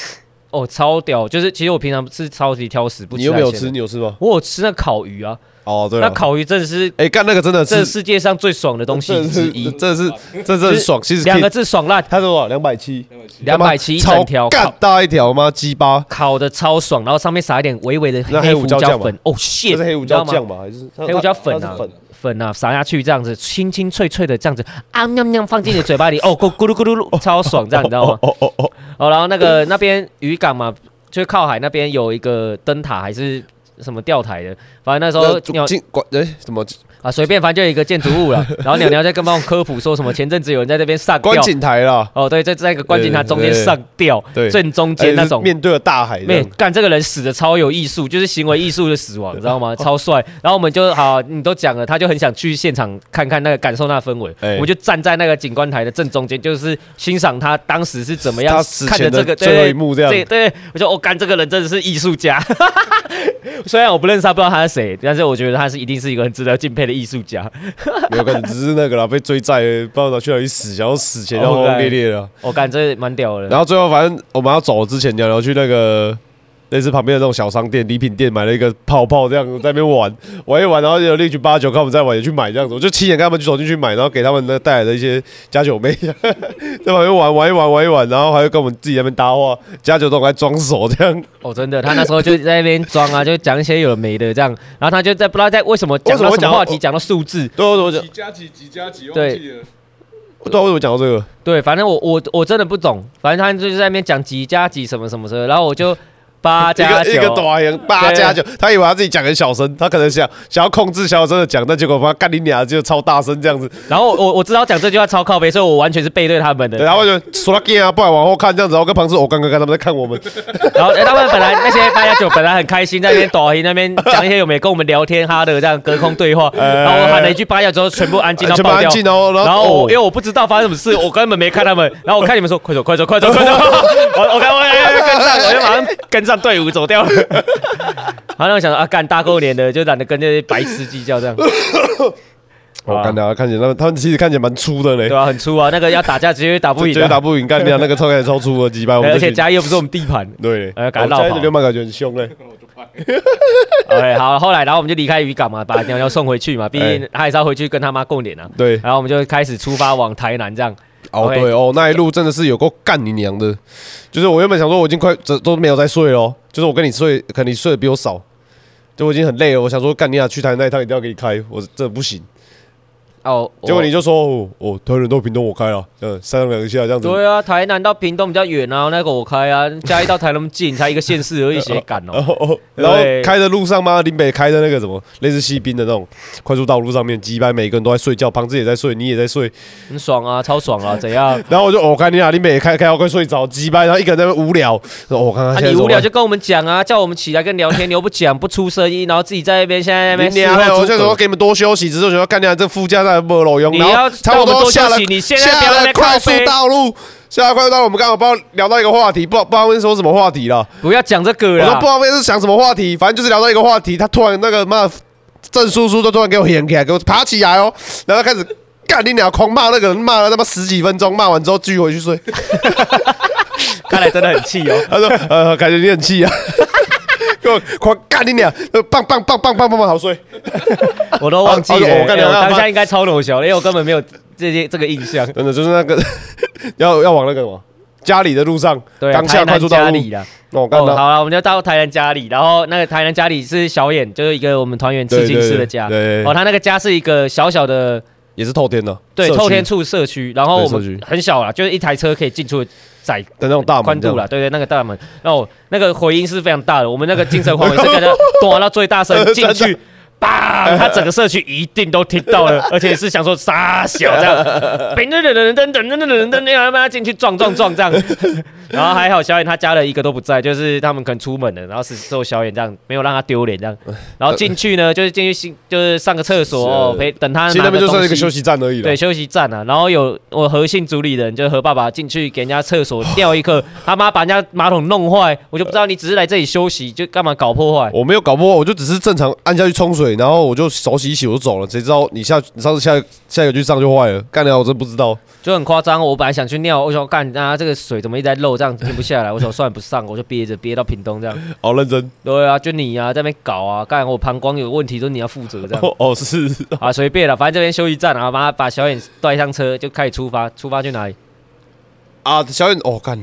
哦超屌，就是其实我平常是超级挑食，不吃你有没有吃？你有吃吗？我有吃那烤鱼啊，哦，对，那烤鱼真的是哎，干那个真的这是世界上最爽的东西之一，真的是这真的很爽。其实两个，字爽烂，他说多少？两百七，两百七一超整条干大一条吗？鸡巴，烤的超爽，然后上面撒一点微微的黑胡胡椒粉，哦谢，这是黑胡椒酱吧？还是黑胡椒粉啊粉粉啊撒下去这样子，清清脆脆的这样子啊喵喵放进你的嘴巴里，哦咕咕噜咕噜噜，超爽这样，你知道吗？哦哦哦，哦，然后那个那边渔港嘛，就是靠海那边有一个灯塔还是什么吊台的，反正那时候鸟进管哎什么啊随便，反正就有一个建筑物了。然后鸟鸟在跟帮我科普说什么前阵子有人在这边上吊。观景台啦？哦，对，在在一个观景台中间上吊，对正中间那种是面对着大海对，干这个人死的超有艺术，就是行为艺术的死亡，你知道吗？超帅。然后我们就好，你都讲了，他就很想去现场看看那个感受那个氛围。哎我们就站在那个景观台的正中间，就是欣赏他当时是怎么样看着这个最后一幕这样对对，我就我干这个人真的是艺术家。虽然我不认识他，不知道他是谁，但是我觉得他是一定是一个很值得敬佩的艺术家。没有可能只是那个啦，被追债，不知道去哪里死，然后死前然后轰轰烈烈的。我感觉蛮屌的。然后最后反正我们要走之前，聊聊去那个类似旁边的那种小商店、礼品店，买了一个泡泡，这样子在那边玩 玩一玩，然后有另一群八九看我们在玩，也去买这样子，我就亲眼跟他们走进去买，然后给他们那带来的一些加酒妹，在旁边玩玩一玩玩一玩，然后还会跟我们自己在那边搭话，加酒都在装熟这样。哦，真的，他那时候就在那边装啊，就讲一些有的没的这样，然后他就在不知道在为什么讲为什么话题，讲到数字，对，我怎么几加几几加几忘对记了，对啊，为什么讲到这个？对，反正我我我真的不懂，反正他就是在那边讲几加几什么什么什么，然后我就八一加个一个九，短言八加九，他以为他自己讲很小声，他可能想想要控制小声的讲，但结果把他干你俩就超大声这样子，然后我我知道讲这句话超靠背，所以我完全是背对他们的。对，。然后就说他 gay 啊，不然往后看这样子，然后跟旁边我刚刚看他们在看我们，然后、欸他们本来那些八加九本来很开心，在那边抖音那边讲一些有没有跟我们聊天哈的这样隔空对话，然后我喊了一句八加之后，全部安静到爆掉。然然后然后我因为我不知道发生什么事，我根本没看他们。然后我看你们说快走快走快走快走，我我看我跟上，我就马上跟上队伍走掉了。然后我想说啊，干大过年的就懒得跟这些白痴计较这样，我看他看起来他们他们其实看起来蛮粗的嘞对，啊？很粗啊，那个要打架直接打不赢直接打不赢，干掉那个超看起来超粗的几百，我们而且嘉义又不是我们地盘。对，呃赶绕跑我们家的流氓感觉很凶嘞，我就好，后来然后我们就离开渔港嘛，把鸟鸟送回去嘛，毕竟他还是要回去跟他妈过年啊。对，然后我们就开始出发往台南这样。哦对哦，那一路真的是有够干你娘的，就是我原本想说我已经快这都没有在睡了哦，就是我跟你睡，可能你睡的比我少，就我已经很累了，我想说干你俩去台南那一趟一定要给你开，我真的不行。哦，结果你就说，哦，哦台南到屏东我开了，嗯，三两两下这样子。对啊，台南到屏东比较远啊，那个我开啊，嘉义到台南那么近，才一个县市而已，谁敢哦？然后开的路上嘛，林北开的那个什么类似西滨的那种快速道路上面，几百每个人都在睡觉，旁子也在睡，你也在睡，很爽啊，超爽啊，怎样？然后我就哦，看你啊林北也开开我快睡着，几百，然后一个人在那无聊，哦，我看看你无聊就跟我们讲啊，叫我们起来跟聊天，你又不讲，不出声音，然后自己在那边现在在那边办你俩还有事后诸葛我就说给你们多休息，只是我觉得干你俩这副驾然后差不多下了，你现在不要下了快速，道路，下了快速道路，我们刚好不知道聊到一个话题，不不知道会说什么话题了。不要讲这个了我说不知。道会是想什么话题，反正就是聊到一个话题，他突然那个妈郑叔叔都突然给我掀起来，给我爬起来哦，然后开始干你俩狂骂那个人，骂了他妈十几分钟，骂完之后继续回去睡。看来真的很气哦。他说呃，感觉你很气啊。给我狂干你俩，呃棒棒棒棒棒棒棒，好睡。我都忘记了、我当下应该超冷小的，因为我根本没有这些这个印象。真的就是那个要要往那个什么家里的路上，对啊，当下快速道路。家里啦。那我看哦，好了，我们就到台南家里，然后那个台南家里是小眼，就是一个我们团员吃金师的家。对哦，他那个家是一个小小的，也是透天的，对，透天处社区，然后我们很小啦，就是一台车可以进出的窄的那种大门宽度了，对对，那个大门，然后那个回音是非常大的，我们那个精神环围是跟着咚 到最大声进去。叭！他整个社区一定都听到了，而且是想说傻小这样，噔噔噔噔噔噔噔噔噔，让他进去撞撞撞这样。然后还好小眼他家人一个都不在，就是他们可能出门了，然后是只有小眼这样，没有让他丢脸这样。然后进去呢，就是进去新就是上个厕所哦，陪等他其实那边就算一个休息站而已了。对，休息站啊，然后有我和姓主理人，就是何爸爸进去给人家厕所掉一颗，他妈把人家马桶弄坏，我就不知道你只是来这里休息，就干嘛搞破坏？我没有搞破坏，我就只是正常按下去冲水，然后我就手洗一洗我就走了。谁知道你下你上次下下一个去上就坏了，干了我真不知道。就很夸张。我本来想去尿，我想干啊，这个水怎么一直在漏，这样停不下来。我想算了不上，我就憋着憋到屏东这样。好 认真对啊，就你啊，在那边搞啊，干我膀胱有问题都你要负责这样。哦哦是啊，随便了，反正这边休息站啊，把把小眼带上车就开始出发，出发去哪里？啊，小远哦干，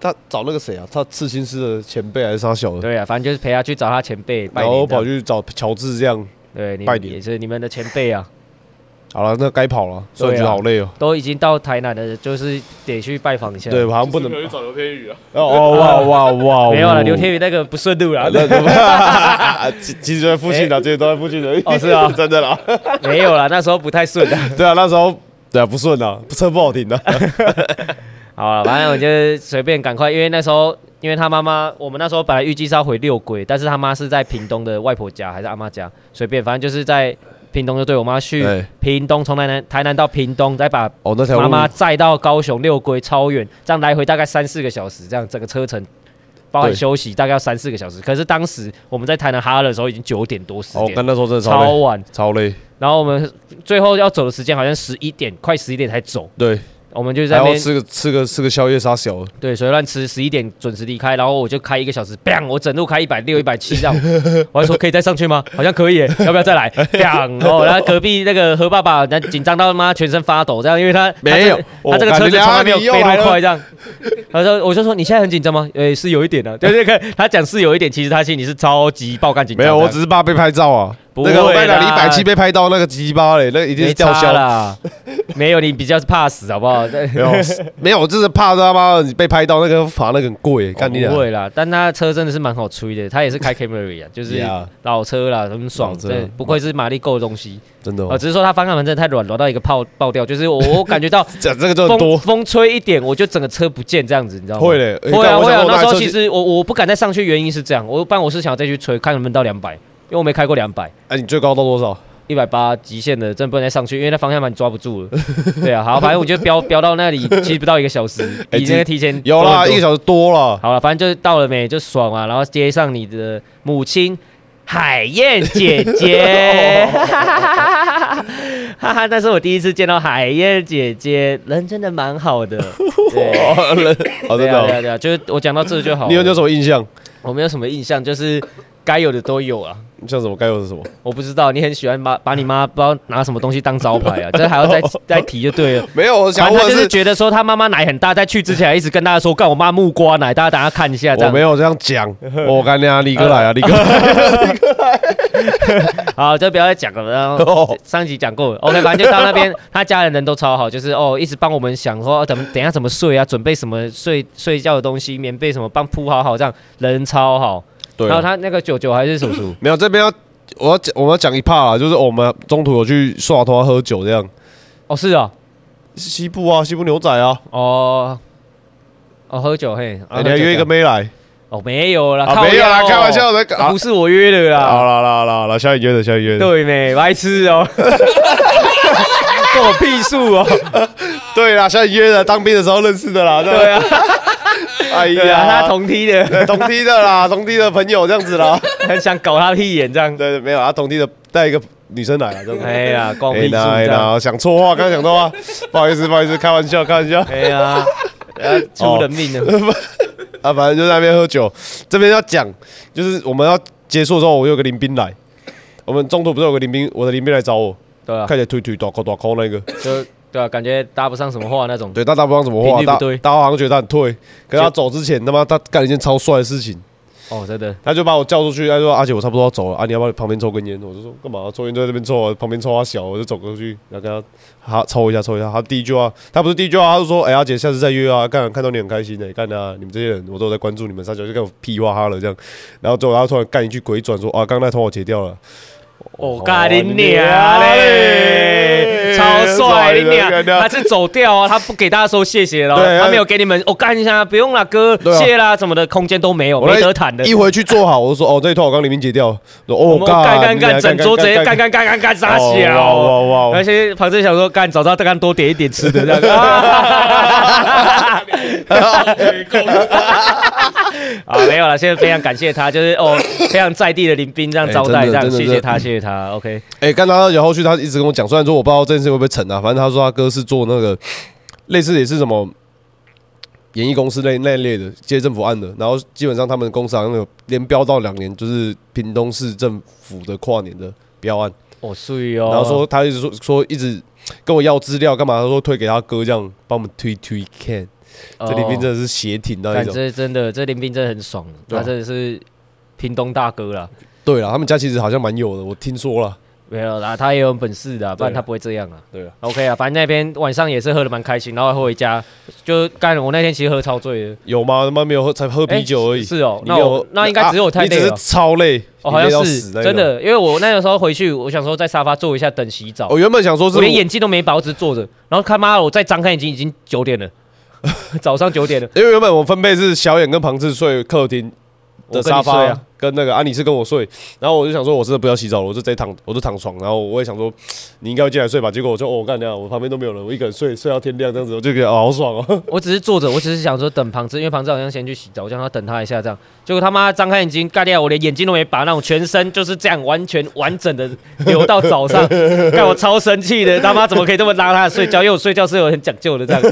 他找那个谁啊？他刺青师的前辈还是他小的？对啊，反正就是陪他去找他前辈拜然后年这样。跑去找乔治这样。对，你拜年也是你们的前辈啊。好了，那该跑了，虽然对啊觉得好累哦。都已经到台南了，就是得去拜访一下。对，，好像不能去找刘天宇啊，哦哦哇哇哇！没有了，刘天宇那个不顺路了，那其其实就在附近的，这些都在附近的。哦是啊真的啦。没有了，那时候不太顺的。对啊，那时候对啊不顺啊，车不好停的。好了，反正我就随便赶快，因为那时候因为他妈妈，我们那时候本来预计是要回六龟，但是他妈是在屏东的外婆家还是阿妈家，随便，反正就是在屏东就对我妈去对屏东，从台南台南到屏东，再把哦，那条路妈妈载到高雄六龟，超远，这样来回大概三四个小时，这样整个车程。包含休息大概要三四个小时，可是当时我们在台南哈的时候已经九点多十哦，点，干那时候真的超晚。超累。然后我们最后要走的时间好像十一点，快十一点才走。对，我们就在那边吃个吃个吃个宵夜杀小的，对随乱吃，十一点准时离开，然后我就开一个小时，bang，我整路开一百六、一百七这样，我还说可以再上去吗？好像可以耶，要不要再来？bang，哦，然后隔壁那个何爸爸，那紧张到妈全身发抖这样，因为他没有他这个车子从来没有我感觉飞那你又来了么快这样。他说我就说你现在很紧张吗？诶，是有一点的，对对对，他讲是有一点，其实他心里是超级爆干紧张的。没有，我只是怕被拍照啊。不那个我会啦跟你讲，一百七被拍到那个鸡巴嘞，那一定没是吊销。差啦，没有你比较是怕死好不好？没有，没有，我就是怕他妈你被拍到那个罚那个很贵，干你俩。不会啦，但他车真的是蛮好吹的，他也是开 Camry 啊，就是老车啦，很爽，老车对，不愧是马力够的东西。啊，真的哦，只是说他方向盘真的太软，软到一个泡爆掉，就是我我感觉到 讲这个就很风多。风吹一点，我就整个车不见这样子，你知道吗？会嘞，欸会啊会啊那时候其实我我不敢再上去，原因是这样，我不然我是想再去吹，看能不能到两百，因为我没开过两百。哎，你最高到多少？一百八极限的，真的不能再上去，因为那方向盘抓不住了。对啊，好，反正我就飙飙到那里，其实不到一个小时，哎比那个提前有啦，一个小时多了。好了，反正就是到了没就爽啊，然后接上你的母亲海燕姐姐，哈哈，那是我第一次见到海燕姐姐，人真的蛮好的。人好的哦。啊对啊对啊，就是我讲到这就好。你有没有什么印象？我没有什么印象，就是该有的都有啊。像什么？该有的是什么？我不知道，你很喜欢把把你妈不知道拿什么东西当招牌啊，这还要再再提就对了。没有，我想反正他就是觉得说他妈妈奶很大，在去之前还一直跟大家说，干我妈木瓜奶，大家等下看一下这样我没。有这样讲。我干你啊，李哥来啊，李哥来。好，就不要再讲了。然后哦上集讲过了，OK，反正就到那边，他家人人都超好，就是哦，一直帮我们想说等等一下怎么睡啊，准备什么睡睡觉的东西，棉被什么帮铺好好，这样人超好。对。啊，然后他那个九九还是叔叔，没有这边要我要讲我们要讲一 part 啦，就是我们中途有去刷头喝酒这样。哦是啊，西部啊，西部牛仔啊，哦。哦喝酒嘿，啊哎你还约一个妹来？哦没有啦，啊，靠没有啦，腰哦开玩笑的。啊不是我约的啦，好啦啦啦啦，小雨约的，小雨约的。对没白痴哦，跟我屁数哦，对啦，小雨约的，当兵的时候认识的啦。对啊，哎对啊，他，同梯的，同梯的啦，同梯的朋友这样子啦。很想搞他屁眼这样，对对，没有，他同梯的带一个女生来了，这样子。哎呀，关我哎屁事呀哎。呀，想错话，刚刚讲错话，不好意思，不好意思，开玩笑，开玩笑。哎呀，呃，出人命了。啊，反正就在那边喝酒。这边要讲，就是我们要结束的时候，我有个林斌来。我们中途不是有个林斌，我的林斌来找我，对啊，看起来腿腿大口大口那个。就对啊，感觉搭不上什么话那种。对，他搭不上什么话，大频率不对大家好像觉得他很退，可是他走之前，他妈他干了一件超帅的事情，哦，真的。他就把我叫出去，他说：“阿姐，我差不多要走了啊，你要不要旁边抽根烟？”我就说：“干嘛？抽烟就在这边抽啊，旁边抽他小。”我就走过去，然后跟他他抽一下，抽一下。他第一句话，他不是第一句话，他就说：“哎、阿姐，下次再约啊，干看到你很开心的、干啊，你们这些人我都有在关注你们，三角就跟我屁话哈了这样。”然后最后他突然干一句鬼转说：“啊，刚刚那通我截掉了。”我干你娘嘞！超帅你娘！他是走掉啊，他不给大家说谢谢了，对他没有给你们，我干一下，不用了哥，谢啦什么的，空间都没有，没得谈的。一回去坐好，我就说：“哦，这一套我刚黎明解掉。”：“哦，我们干干干，整桌直接干干干干干干傻哦哇小。哇哇！而且旁边想说，干早知道干多点一点吃的这样。啊，没有了，现在非常感谢他，就是哦，非常在地的林斌这样招待，这样谢谢他，谢谢他。OK，哎、刚刚有后续，他一直跟我讲，虽然说我不知道这件事会不会成啊，反正他说他哥是做那个类似也是什么演艺公司那那一类的接政府案的，然后基本上他们公司好像有连标到两年，就是屏东市政府的跨年的标案，哦，睡哦。然后说他一直说说一直跟我要资料干嘛，他说推给他哥这样帮我们推推看，这林斌真的是邪挺到一感种。这真的，这林斌真的很爽，他真的是屏东大哥啦。对了，他们家其实好像蛮有的，我听说了。没有啦，他也有本事的啊，不然他不会这样啊。对啊，OK 啊，反正那边晚上也是喝的蛮开心，然后回家就干。我那天其实喝超醉的，有吗？他妈没有喝，才喝啤酒而已。是哦，那我那应该只有我太啊你只是累了。超累，哦，好像是真。的，因为我那个时候回去，我想说在沙发坐一下等洗澡，我原本想说是我连眼睛都没拔，我只是坐着，然后他妈的我再张开眼睛已经九点了，早上九点。的，因为原本我分配是小眼跟庞志睡客厅的沙发跟那个啊，你是跟我睡，然后我就想说，我真的不要洗澡了，我就直接躺，我就躺床，然后我也想说，你应该会进来睡吧，结果我就哦，我干这样，我旁边都没有人，我一个人睡睡到天亮这样子，我就觉得哦，好爽哦。我只是坐着，我只是想说等庞志，因为庞志好像先去洗澡，我想要等他一下这样。结果他妈张开眼睛，干掉我连眼睛都没拔，那种全身就是这样完全完整的流到早上，干我超生气的，他妈怎么可以这么拉他睡觉？因为我睡觉是有很讲究的这样。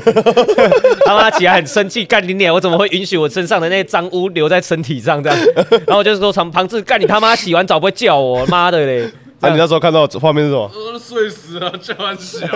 他妈起来很生气，干你脸，我怎么会允许我身上的那些脏污留在身体上这样？然后我就说庞庞志，干你他妈洗完澡不会叫我，妈的嘞！啊，你那时候看到画面是什么？呃睡死了，叫很小。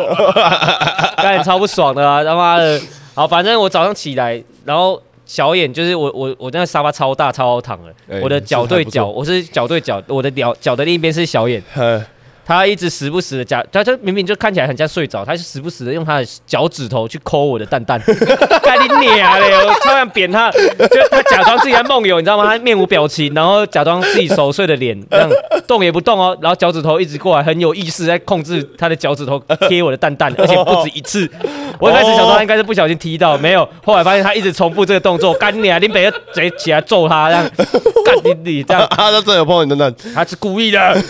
干超不爽的啊，他妈的！好，反正我早上起来，然后小眼就是我我我那个沙发超大超好躺的，哎我的脚对脚，我是脚对脚，我的脚脚的另一边是小眼，呵他一直时不时的假，他就明明就看起来很像睡着，他就时不时的用他的脚趾头去抠我的蛋蛋，干你娘嘞！我超想扁他，就他假装自己在梦游，你知道吗？他面无表情，然后假装自己熟睡的脸，这样动也不动哦，然后脚趾头一直过来，很有意识在控制他的脚趾头贴我的蛋蛋，而且不止一次。我一开始想说他应该是不小心踢到，没有，后来发现他一直重复这个动作，干你啊！林北就直接起来揍他，这样 干你你这样。啊，他真的有碰到你的蛋，他是故意的。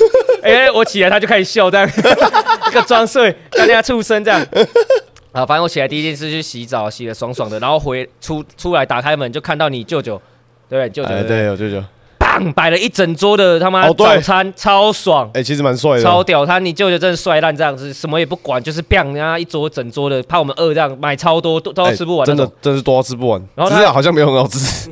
哎、我起来他就开始笑，这样 一个装睡，看人家畜生这样。啊，反正我起来第一件事去洗澡，洗的爽爽的，然后回出出来打开门就看到你舅舅，对？舅舅，对，有舅舅，棒摆了一整桌的他妈早餐，超爽。哎，其实蛮帅的，超屌，他你舅舅真的帅烂这样子，什么也不管，就是 bang 人家一桌整桌的，怕我们饿这样，买超多都吃不完真的真是多到吃不完，然后他好像没有很好吃，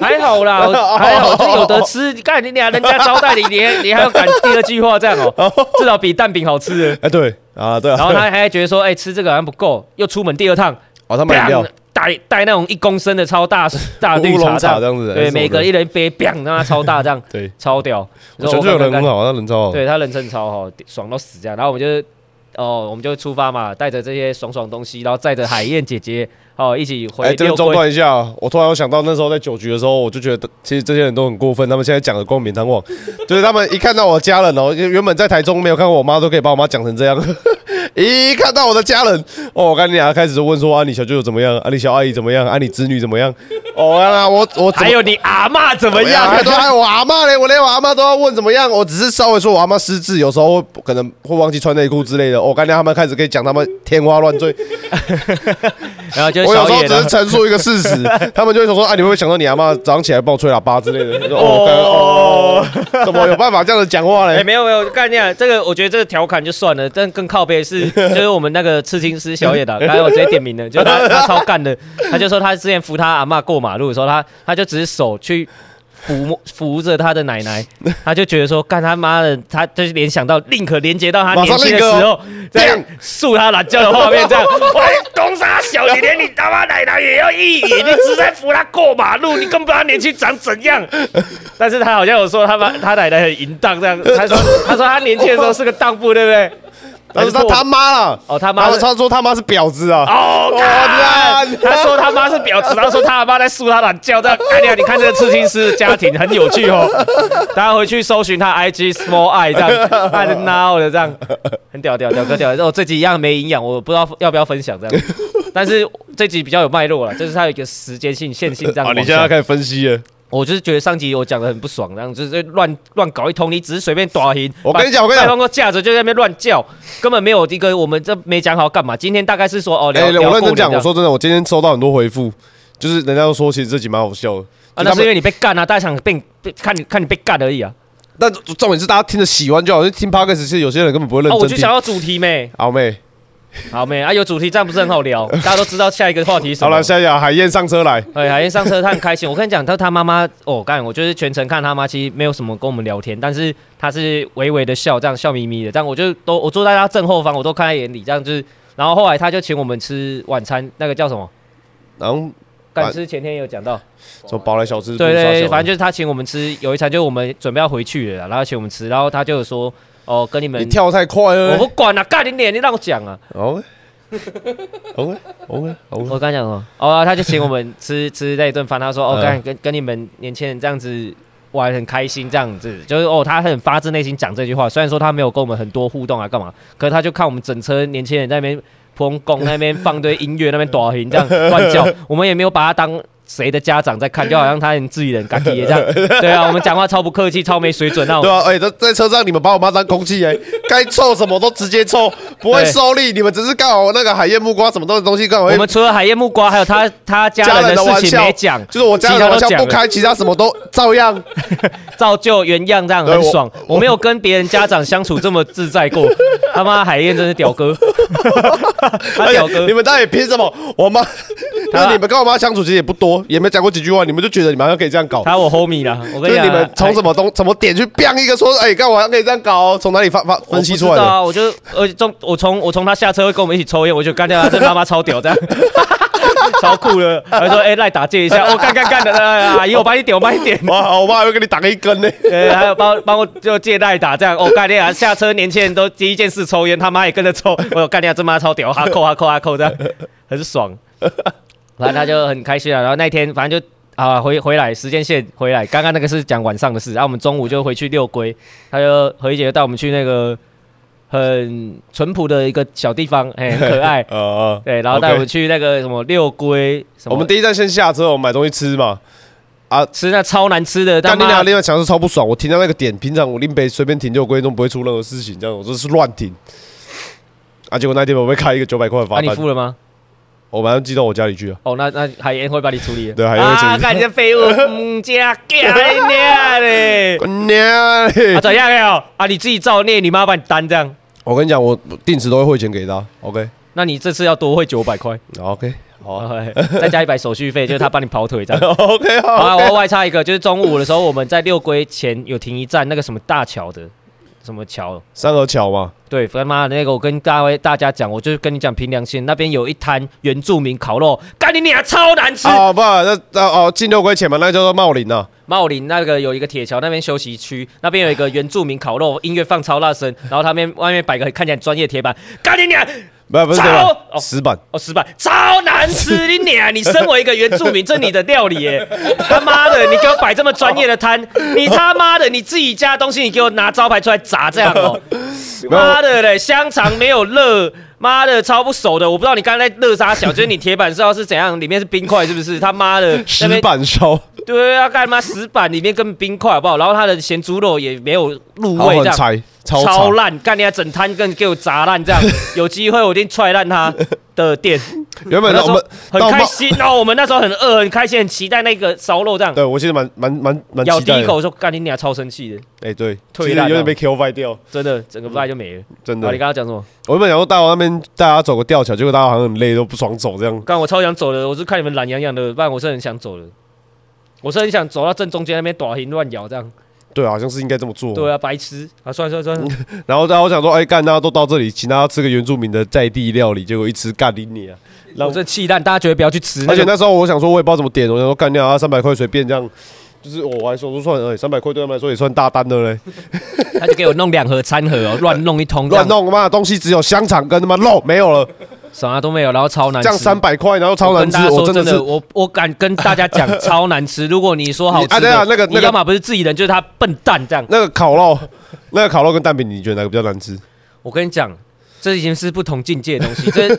还好啦，我还好，就有得吃。你看你俩人家招待你，你还你还要赶第二句话这样哦，至少比蛋饼好吃哎。哎，对啊，对啊，然后他还觉得说，哎、吃这个好像不够，又出门第二趟，哦，他买饮料。砰，带带那种一公升的超大大绿茶这样，子，哎对，每个一人一杯，砰，让它超大这样，对，超屌。我小舅有人很好，他人超好，对他人真超好，爽到死这样。然后我们就哦，我们就出发嘛，带着这些爽爽东西，然后载着海燕姐姐哦一起回哎，这个。中断一下，我突然有想到那时候在酒局的时候，我就觉得其实这些人都很过分，他们现在讲的光冕堂皇，就是他们一看到我家人哦，原本在台中没有看过我妈，都可以把我妈讲成这样，一看到我的家人，哦，我跟你俩开始就问说啊，你小舅舅怎么样？啊，你小阿姨怎么样？啊，你侄女怎么样？哦，啊，我我还有你阿妈怎么样？还有我阿妈嘞，我连我阿妈都要问怎么样。我只是稍微说我阿妈失智，有时候可能会忘记穿内裤之类的。我感觉他们开始可以讲他们天花乱坠。然后就我有时候只是陈述一个事实，他们就会说说啊，你会不会想到你阿妈早上起来帮我吹喇叭之类的？哦哦，怎么有办法这样子讲话哎、嘞？没有没有，概念这个我觉得这个调侃就算了，但更靠背就是我们那个刺青师小野的，刚才我直接点名了，就是他 他超干的，他就说他之前扶他阿嬷过马路的时候，他他就只是手去。抚摸扶着他的奶奶，他就觉得说，干他妈的，他就是联想到，宁可连接到他年轻的时候，这样竖他懒觉的画面，这样，喂，东沙小，你连你他妈奶奶也要意淫，你只在扶他过马路，你根本不知道他年轻长怎样。但是他好像有说他妈他奶奶很淫荡这样，他说他说他年轻的时候是个荡妇，对不对？但是他他妈了，哦他妈他他说他妈是婊子啊。哦，他说他妈是婊子，他说他妈在梳他懒觉，这样干掉。你看这个刺青师的家庭很有趣哦，大家回去搜寻他 IG small i 这样，他的 now 的这样，很屌屌屌哥屌。哦，这集一样没营养，我不知道要不要分享这样，但是这集比较有脉络了，就是他有一个时间性线性这样啊，往下。你现在要开始分析了。我就是觉得上集我讲的很不爽，然后就是乱乱搞一通，你只是随便打赢。我跟你讲我跟你讲拜托架着就在那边乱叫，根本没有一个我们这没讲好干嘛。今天大概是说哦，聊哎，聊我认真讲，我说真的，我今天收到很多回复，就是人家都说其实这集蛮好笑的。啊，那是因为你被干啊，大家想被被看你看你被干而已啊。但重点是大家听着喜欢就好，就听 podcast 其实有些人根本不会认哦，我。就想要主题没，好妹，好没啊，有主题这样不是很好聊？大家都知道下一个话题是什么。好了，下一个海燕上车来。哎，海燕上车，他很开心。我跟你讲，他他妈妈哦，干，我就是全程看他妈，其实没有什么跟我们聊天，但是她是微微的笑，这样笑眯眯的，这样我就都我坐在她正后方，我都看在眼里，这样就是。然后后来他就请我们吃晚餐，那个叫什么？然后干吃前天有讲到，说宝来小吃，对对，就反正就是他请我们吃，有一餐就是我们准备要回去了，然后请我们吃，然后他就说哦，跟你们你跳太快了。我不管了、干你脸，你让我讲啊！OK OK OK 我 OK，刚刚讲什么？哦，他就请我们吃吃那一顿饭，他说哦，嗯干跟跟你们年轻人这样子玩很开心，这样子就是哦，他很发自内心讲这句话。虽然说他没有跟我们很多互动啊，干嘛？可是他就看我们整车年轻人在那边。普通宫那边放堆音乐，那边短 hình 这样乱叫，我们也没有把他当谁的家长在看，就好像他很自己人感觉这样。对啊，我们讲话超不客气，超没水准那种。对啊，哎、在在车上你们把我妈当空气哎，该臭什么都直接臭，不会对收力。你们只是刚好那个海燕木瓜什么东东西刚好会我们除了海燕木瓜，还有他他家家人的事情没讲，就是我家其人的玩他都讲了笑不开，其他什么都照样。照旧原样，这样很爽。我没有跟别人家长相处这么自在过。他妈海燕真是屌哥，他屌哥你。们到底凭什么？我妈，那你们跟我妈相处其实也不多，也没讲过几句话，你们就觉得你们好像可以这样搞。他我 homie 啦，我跟你讲，就是你们从什么东什么点去 biang 一个说，哎，干我好像可以这样搞哦，从哪里发发我分析出来的？啊，我就而且从我从我从他下车会跟我们一起抽烟，我就干掉他，这妈妈超屌这样。超酷的，还说哎赖打借一下，我干干干的，哎阿姨我帮你点，我帮你点，哇，我妈还会给你打个一根呢。呃 还有帮帮我就借赖打这样，我干掉下车年轻人都第一件事抽烟，他妈也跟着抽，我有干掉这妈超屌，哈扣哈扣哈扣这样，很爽。反正他就很开心啊，然后那天反正就啊回回来时间线回来，刚刚那个是讲晚上的事，然后我们中午就回去遛龟，他就何一姐就带我们去那个很淳朴的一个小地方，哎、很可爱。呃，对，然后带我们去那个什么遛龟，什么我们第一站先下车，我们买东西吃嘛。啊吃那超难吃的，但你俩另外强是超不爽，我停到那个点，平常我林北随便停遛龟都不会出任何事情，这样我这是乱停。啊，结果那天我被开一个九百块的啊你单，付了吗？我马上寄到我家里去了。哦，那那海燕会帮你处理的。对海燕会处理啊，看你这废物，嗯，加干娘嘞！滚娘嘞啊，怎样了？啊，你自己造孽，你妈帮你担这样。我跟你讲，我定时都会汇钱给他。OK，那你这次要多汇九百块，OK，好再加一百手续费，就是他帮你跑腿这样。OK，好啊我外插一个，就是中午的时候，我们在六龟前有停一站，那个什么大桥的，什么桥？三河桥吗，对，他妈的那个，我跟大位大家讲，我就跟你讲，凭良心，那边有一摊原住民烤肉，干你娘超难吃。哦不，那那哦进六块钱嘛，那叫做茂林啊。茂林那个有一个铁桥，那边休息区，那边有一个原住民烤肉，音乐放超大声，然后他们外面摆个看起来很专业的铁板，干你娘！不不是超？哦石板，哦，失败，超难吃！你娘！你身为一个原住民，这你的料理耶！他妈的，你给我摆这么专业的摊，你他妈的你自己家的东西，你给我拿招牌出来砸这样哦！妈的嘞，香肠没有热，妈的超不熟的，我不知道你刚才在乐沙小，就是你铁板烧是怎样，里面是冰块是不是？他妈的，那石板烧，对啊，干嘛石板里面跟冰块好不好？然后他的咸猪肉也没有入味，这样，超。超烂，干你家整摊更给我砸烂这样。有机会我一定踹烂他的店。原本我们很开心哦，我们那时候很饿，很开心，很期待那个烧肉这样。对我其实蛮蛮蛮蛮咬。第一口的时候，干你娘超生气的，哎，对，有点被 Q 坏掉，真的整个不爱就没了。啊，真的你。刚刚讲什么？我原本想说带我那边大家走个吊桥，结果大家好像很累，都不爽走这样。刚我超想走的，我是看你们懒洋洋的，不然我是很想走的。我是很想走到正中间那边短行乱摇这样。对，好像是应该这么做。对啊，白痴啊！算了算了算了，然后，然后我想说，哎，干，大家都到这里，请大家吃个原住民的在地料理，结果一吃干你你啊！我真的气蛋，大家绝对不要去吃。那个而且那时候我想说，我也不知道怎么点，我想说干掉啊，三百块随便这样，就是我还说说算，哎，三百块对他们来说也算大单的嘞，他就给我弄两盒餐盒哦，乱弄一通，乱，弄妈的东西只有香肠跟他妈肉没有了，什么都没有，然后超难吃。这样三百块，然后超难吃我跟大，家说真的是我我敢跟大家讲，超难吃。如果你说好吃啊对啊那个那个你要么不是自己人，就是他笨蛋这样。那个烤肉，那个烤肉跟蛋饼，你觉得哪个比较难吃？我跟你讲，这已经是不同境界的东西。这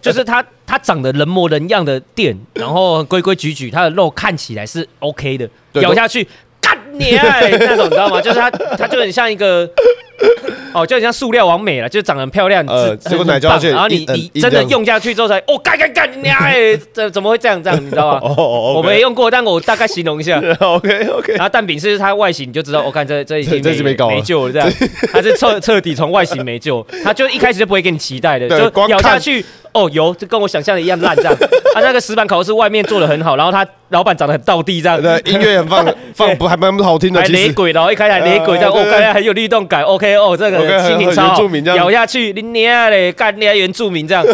就是它它长得人模人样的店，然后规规矩矩，它的肉看起来是 OK 的，咬下去干你哎那种，你知道吗？就是它它就很像一个。哦，就很像塑料完美了，就长得很漂亮，呃是结果奶胶然后你硬你真的这样用下去之后才，哦，干干干你哎，这 怎么会这样这样？你知道吗？哦哦我没用过，但我大概形容一下。，OK OK，然后蛋饼是它外形，你就知道，我、看这这已经这这是没搞了没救了，这样，它是彻彻底从外形没救，它就一开始就不会给你期待的，就光咬下去，哦，有就跟我想象的一样烂这样。它那个石板烤肉是外面做的很好，然后它老板长得很倒地这样，对，音乐很放放不还蛮好听的，还其实。雷鬼，然后一开始还雷鬼这样，哦，呃对刚才很有律动感，OK 哦，这 OK，个心情很超好原住民这样咬下去，你娘嘞，干你还原住民这样，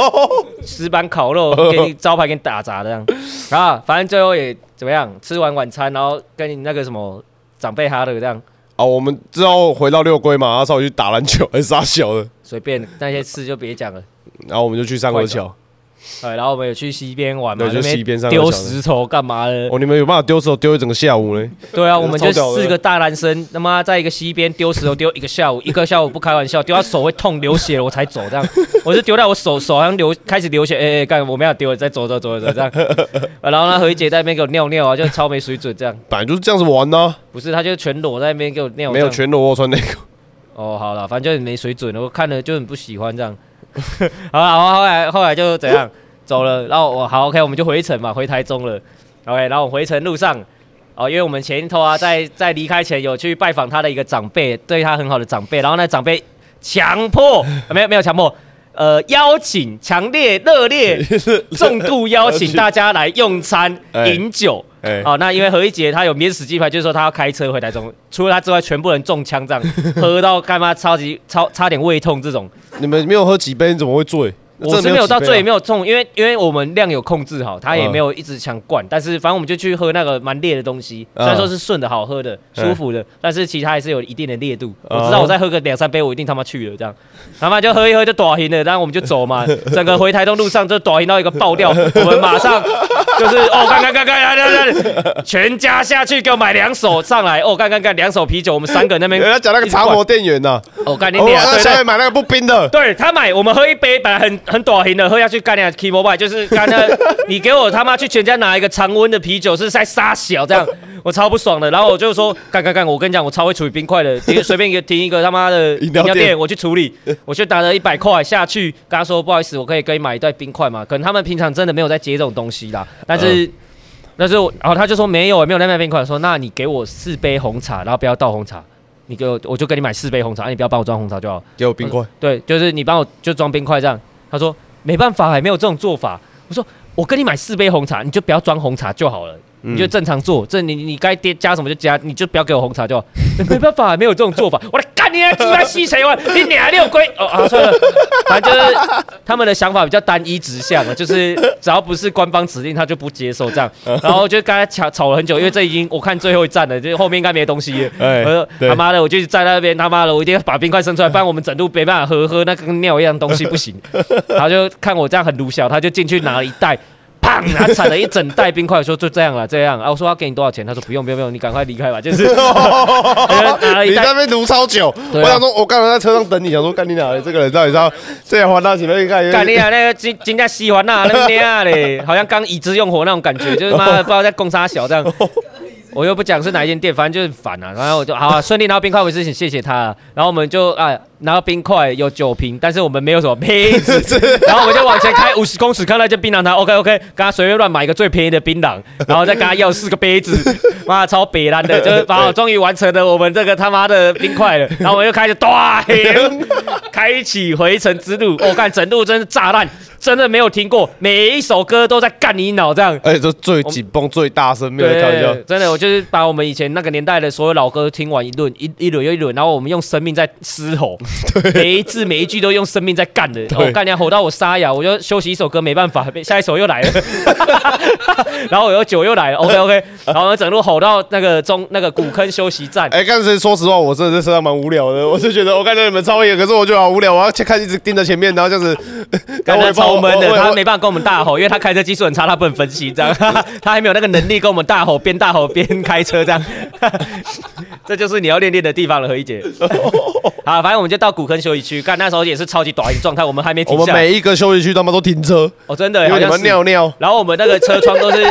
石板烤肉给你招牌给你打砸这样，啊，反正最后也怎么样，吃完晚餐，然后跟你那个什么长辈哈的这样。啊，我们之后回到六龟嘛，然后稍微去打篮球，还是杀小的，随便那些事就别讲了。然后我们就去三河桥。对，然后我们有去溪边玩嘛，对溪边上丢石头干嘛的？哦，你们有办法丢石头丢一整个下午呢？对啊，我们就四个大男生，他妈在一个溪边丢石头丢一个下午，一个下午不开玩笑，丢到手会痛流血了我才走，这样，我是丢到我手手好像流开始流血，哎、哎干我们要丢了，再走走走走这样，然后呢何一姐在那边给我尿尿啊，就超没水准这样，本来就是这样子玩呐，不是，他就全裸在那边给我尿，没有全裸，我穿内裤。哦，好了，反正就很没水准了，我看了就很不喜欢这样。好了，然后后来后来就怎样走了，然后我好 OK，我们就回程嘛，回台中了。OK，然后我回程路上，哦，因为我们前一头啊，在在离开前有去拜访他的一个长辈，对他很好的长辈，然后那长辈强迫，呃 没有没有强迫。呃，邀请强烈、热烈、重度邀请大家来用餐、哎饮酒。哎，哦，那因为何一杰他有免死鸡排，就是说他要开车回台中，除了他之外，全部人中枪这样，喝到干嘛超级超差点胃痛这种。你们没有喝几杯，你怎么会醉？我是没有到醉，也没有有痛，因为因为我们量有控制好，他也嗯没有一直想灌，但是反正我们就去喝那个蛮烈的东西，虽然说是顺的好喝的、嗯舒服的，但是其实它还是有一定的烈度。嗯我知道我再喝个两三杯，我一定他妈去了这样，他妈就喝一喝就短行了，然后我们就走嘛，整个回台东路上就短行到一个爆掉，我们马上就是哦干干干干干干，全家下去给我买两手上来，哦干干干两手啤酒，我们三个人那边人家讲那个茶魔店员呢，哦干你我俩，在下对对面买那个不冰的，对他买，我们喝一杯，本来很很短型的，喝下去干掉 key mobile，就是干那，你给我他妈去全家拿一个常温的啤酒，是在杀小这样，我超不爽的。然后我就说 干干干，我跟你讲，我超会处理冰块的，停随便一个停一个他妈的饮饮料店，我去处理，我就打了一百块下去，跟他说不好意思，我可以给你买一袋冰块嘛？可能他们平常真的没有在接这种东西啦，但是。但是我，然后他就说没有，没有在卖冰块。说那你给我四杯红茶，然后不要倒红茶，你给我，我就给你买四杯红茶，你不要帮我装红茶就好。给我冰块。对，就是你帮我就装冰块这样。他说没办法，还没有这种做法。我说我跟你买四杯红茶，你就不要装红茶就好了，嗯你就正常做。这你你该加加什么就加，你就不要给我红茶就好。没办法，没有这种做法。我来干你啊！鸡巴吸谁玩？你俩六龟哦啊！算了，反正就是他们的想法比较单一直向啊，就是只要不是官方指令，他就不接受这样。然后就刚才吵吵了很久，因为这已经我看最后一站了，就是后面应该没东西了。哎我说他妈的，我就站在那边，他妈的，我一定要把冰块生出来，不然我们整路没办法喝，喝那跟尿一样东西不行。然后就看我这样很鲁小，他就进去拿了一袋。砰！他铲了一整袋冰块，说就这样了，这样啊。我说要给你多少钱？他说不用不用不用，你赶快离开吧。就是 拿了一袋你在那边读超久，啊我想说，我刚才在车上等你，想说干你哪里？这个人到底是要这样还到前面看？干你啊！那个金金价喜欢那，那个娘嘞，好像刚已知用火那种感觉，就是妈的不知道在攻杀小这样。我又不讲是哪一间店，反正就是烦啊。然后我就好、啊、顺利拿到冰块为事情，谢谢他、啊。然后我们就啊拿到冰块有酒瓶，但是我们没有什么杯子，然后我们就往前开五十公尺，看到一间槟榔摊，OK OK，跟他随便乱买一个最便宜的槟榔，然后再跟他要四个杯子，妈超北蓝的，就是把我终于完成了我们这个他妈的冰块了。然后我们又开始大开启回程之路，我、看整路真是炸烂，真的没有听过，每一首歌都在干你脑这样。而且都最紧绷、最大声，没有在开玩笑。对，真的，我就是把我们以前那个年代的所有老歌听完一轮一一轮又一轮，然后我们用生命在嘶吼，每一字每一句都用生命在干的，我干娘吼到我沙哑，我就休息一首歌没办法，下一首又来了，然后我又酒又来了，OK OK，然后我们整路吼到那个中那个古坑休息站，哎，刚才说实话，我真的在车上蛮无聊的，我就觉得我看到你们超野，可是我觉得好无聊，我要去看一直盯着前面，然后这样子，感觉超闷的，他没办法跟我们大吼，因为他开车技术很差，他不能分析这样，他还没有那个能力跟我们大吼，边大吼边开车这样，这就是你要练练的地方了，何一姐。好，反正我们就到古坑休息区，干那时候也是超级短的状态，我们还没我们停下来。每一个休息区他妈都停车，哦，真的，因为你们好像是。尿尿。然后我们那个车窗都是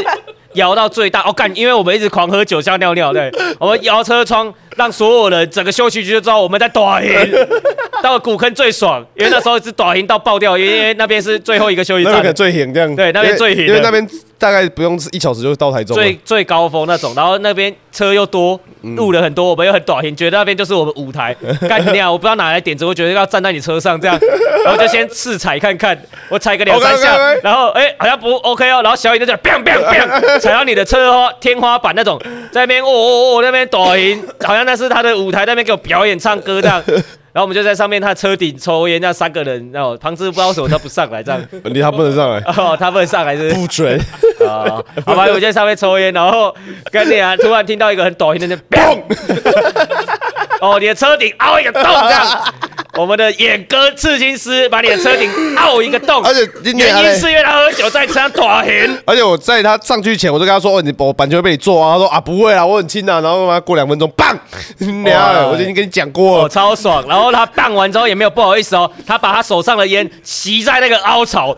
摇到最大，哦干，因为我们一直狂喝酒，像尿尿，对，我们摇车窗，让所有人整个休息区就知道我们在短营。到了古坑最爽，因为那时候是短营到爆掉，因为那边是最后一个休息站那边可能，最险这样，对那边最险因为那边大概不用一小时就到台中。最最高峰那种，然后那边车又多，路人很多，我们又很短，觉得那边就是我们舞台。干你娘！我不知道哪来点子，我觉得要站在你车上这样，然后就先试踩看看，我踩个两三下然后哎、好像不 OK 哦，然后小雨就这样 biang biang biang 踩到你的车花天花板那种，在那边哦哦哦那边短音，好像那是他的舞台，那边给我表演唱歌这样。然后我们就在上面他车顶抽烟，这样三个人，然后庞志不知道为什么他不上来这样，你他不能上来，哦，他不能上来是不准。啊，好吧，我就在上面抽烟，然后跟你啊，突然听到一个很抖音的那砰，哦，你的车顶凹一个洞这样，我们的眼哥刺青师把你的车顶凹一个洞，而且原因是因为他喝酒在车上打痕。而且我在他上去前，我就跟他说：“哦，你我板球会被你做啊。”他说：“啊，不会啦，我很轻啊。”然后他过两分钟，棒，娘的，我就已经跟你讲过哦，了。超爽！然后他办完之后也没有不好意思哦，他把他手上的烟吸在那个凹槽，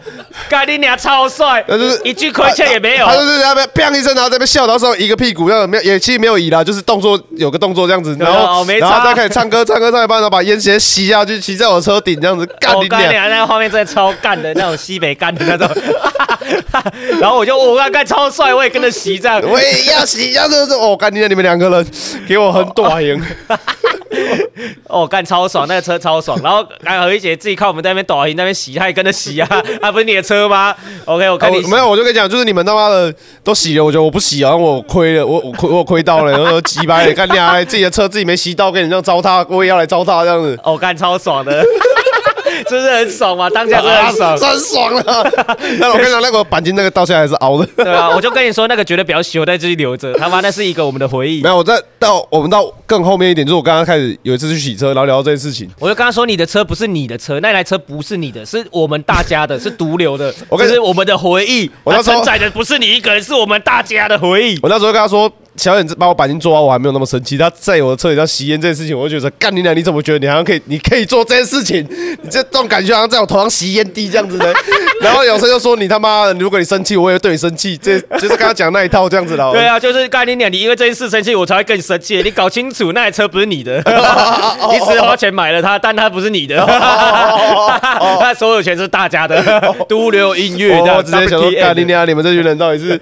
干你娘超帅那就是，一句亏欠也没有他。就是在那边砰一声，然后在那边笑，然后说一个屁股，然后没有，也其实没有移啦，就是动作有个动作这样子，然后然后再开始唱歌，唱歌唱一半，然后把烟直接吸下去，吸在我车顶这样子，干你娘！那个画面真的超干的，那种西北干的那种。然后我就我刚刚超帅，我也跟着骑这样。我也要洗，要是哦，干你娘！你们两个人给我很短赢，哦，干超爽，那个车超爽。然后刚何一姐自己看我们在那边抖音那边洗，她也跟着洗啊，啊不是你的车吗？OK，我看你哦没有，我就跟你讲，就是你们他妈的都洗了，我觉得我不洗，然后我亏了，我我亏我亏到了，然后鸡掰了，干你啊！自己的车自己没洗到，跟你这样糟蹋，我也要来糟蹋这样子。哦，干超爽的，是不是很爽嘛？当下真的很爽。真爽了。那我跟你讲，那个钣金那个到现在还是凹的。对啊，我就跟你说，那个绝对不要修，但继续留着。他妈，那是一个我们的回忆没。有，我在到我们到更后面一点，就是我刚刚开始有一次去洗车，然后聊到这件事情。我就跟他说，你的车不是你的车，那台车不是你的，是我们大家的，是独留的，我跟这是我们的回忆。我那时候它承载的不是你一个人，是我们大家的回忆。我那时候跟他说，小远把我板筋做完，我还没有那么生气。他在我的车里上吸烟这件事情，我就觉得干你娘！你怎么觉得你好像可以，你可以做这件事情？你这这种感觉好像在我头上吸烟蒂这样子的。然后有时候就说你他妈的，如果你生气，我也会对你生气。这就是刚刚讲那一套这样子的。对啊，就是干你娘！你因为这件事生气，我才会更生气。你搞清楚，那台车不是你的，你只是花钱买了它，但它不是你的，那所有权是大家的。都留音乐我我直接想说，干你娘！你们这群人到底是？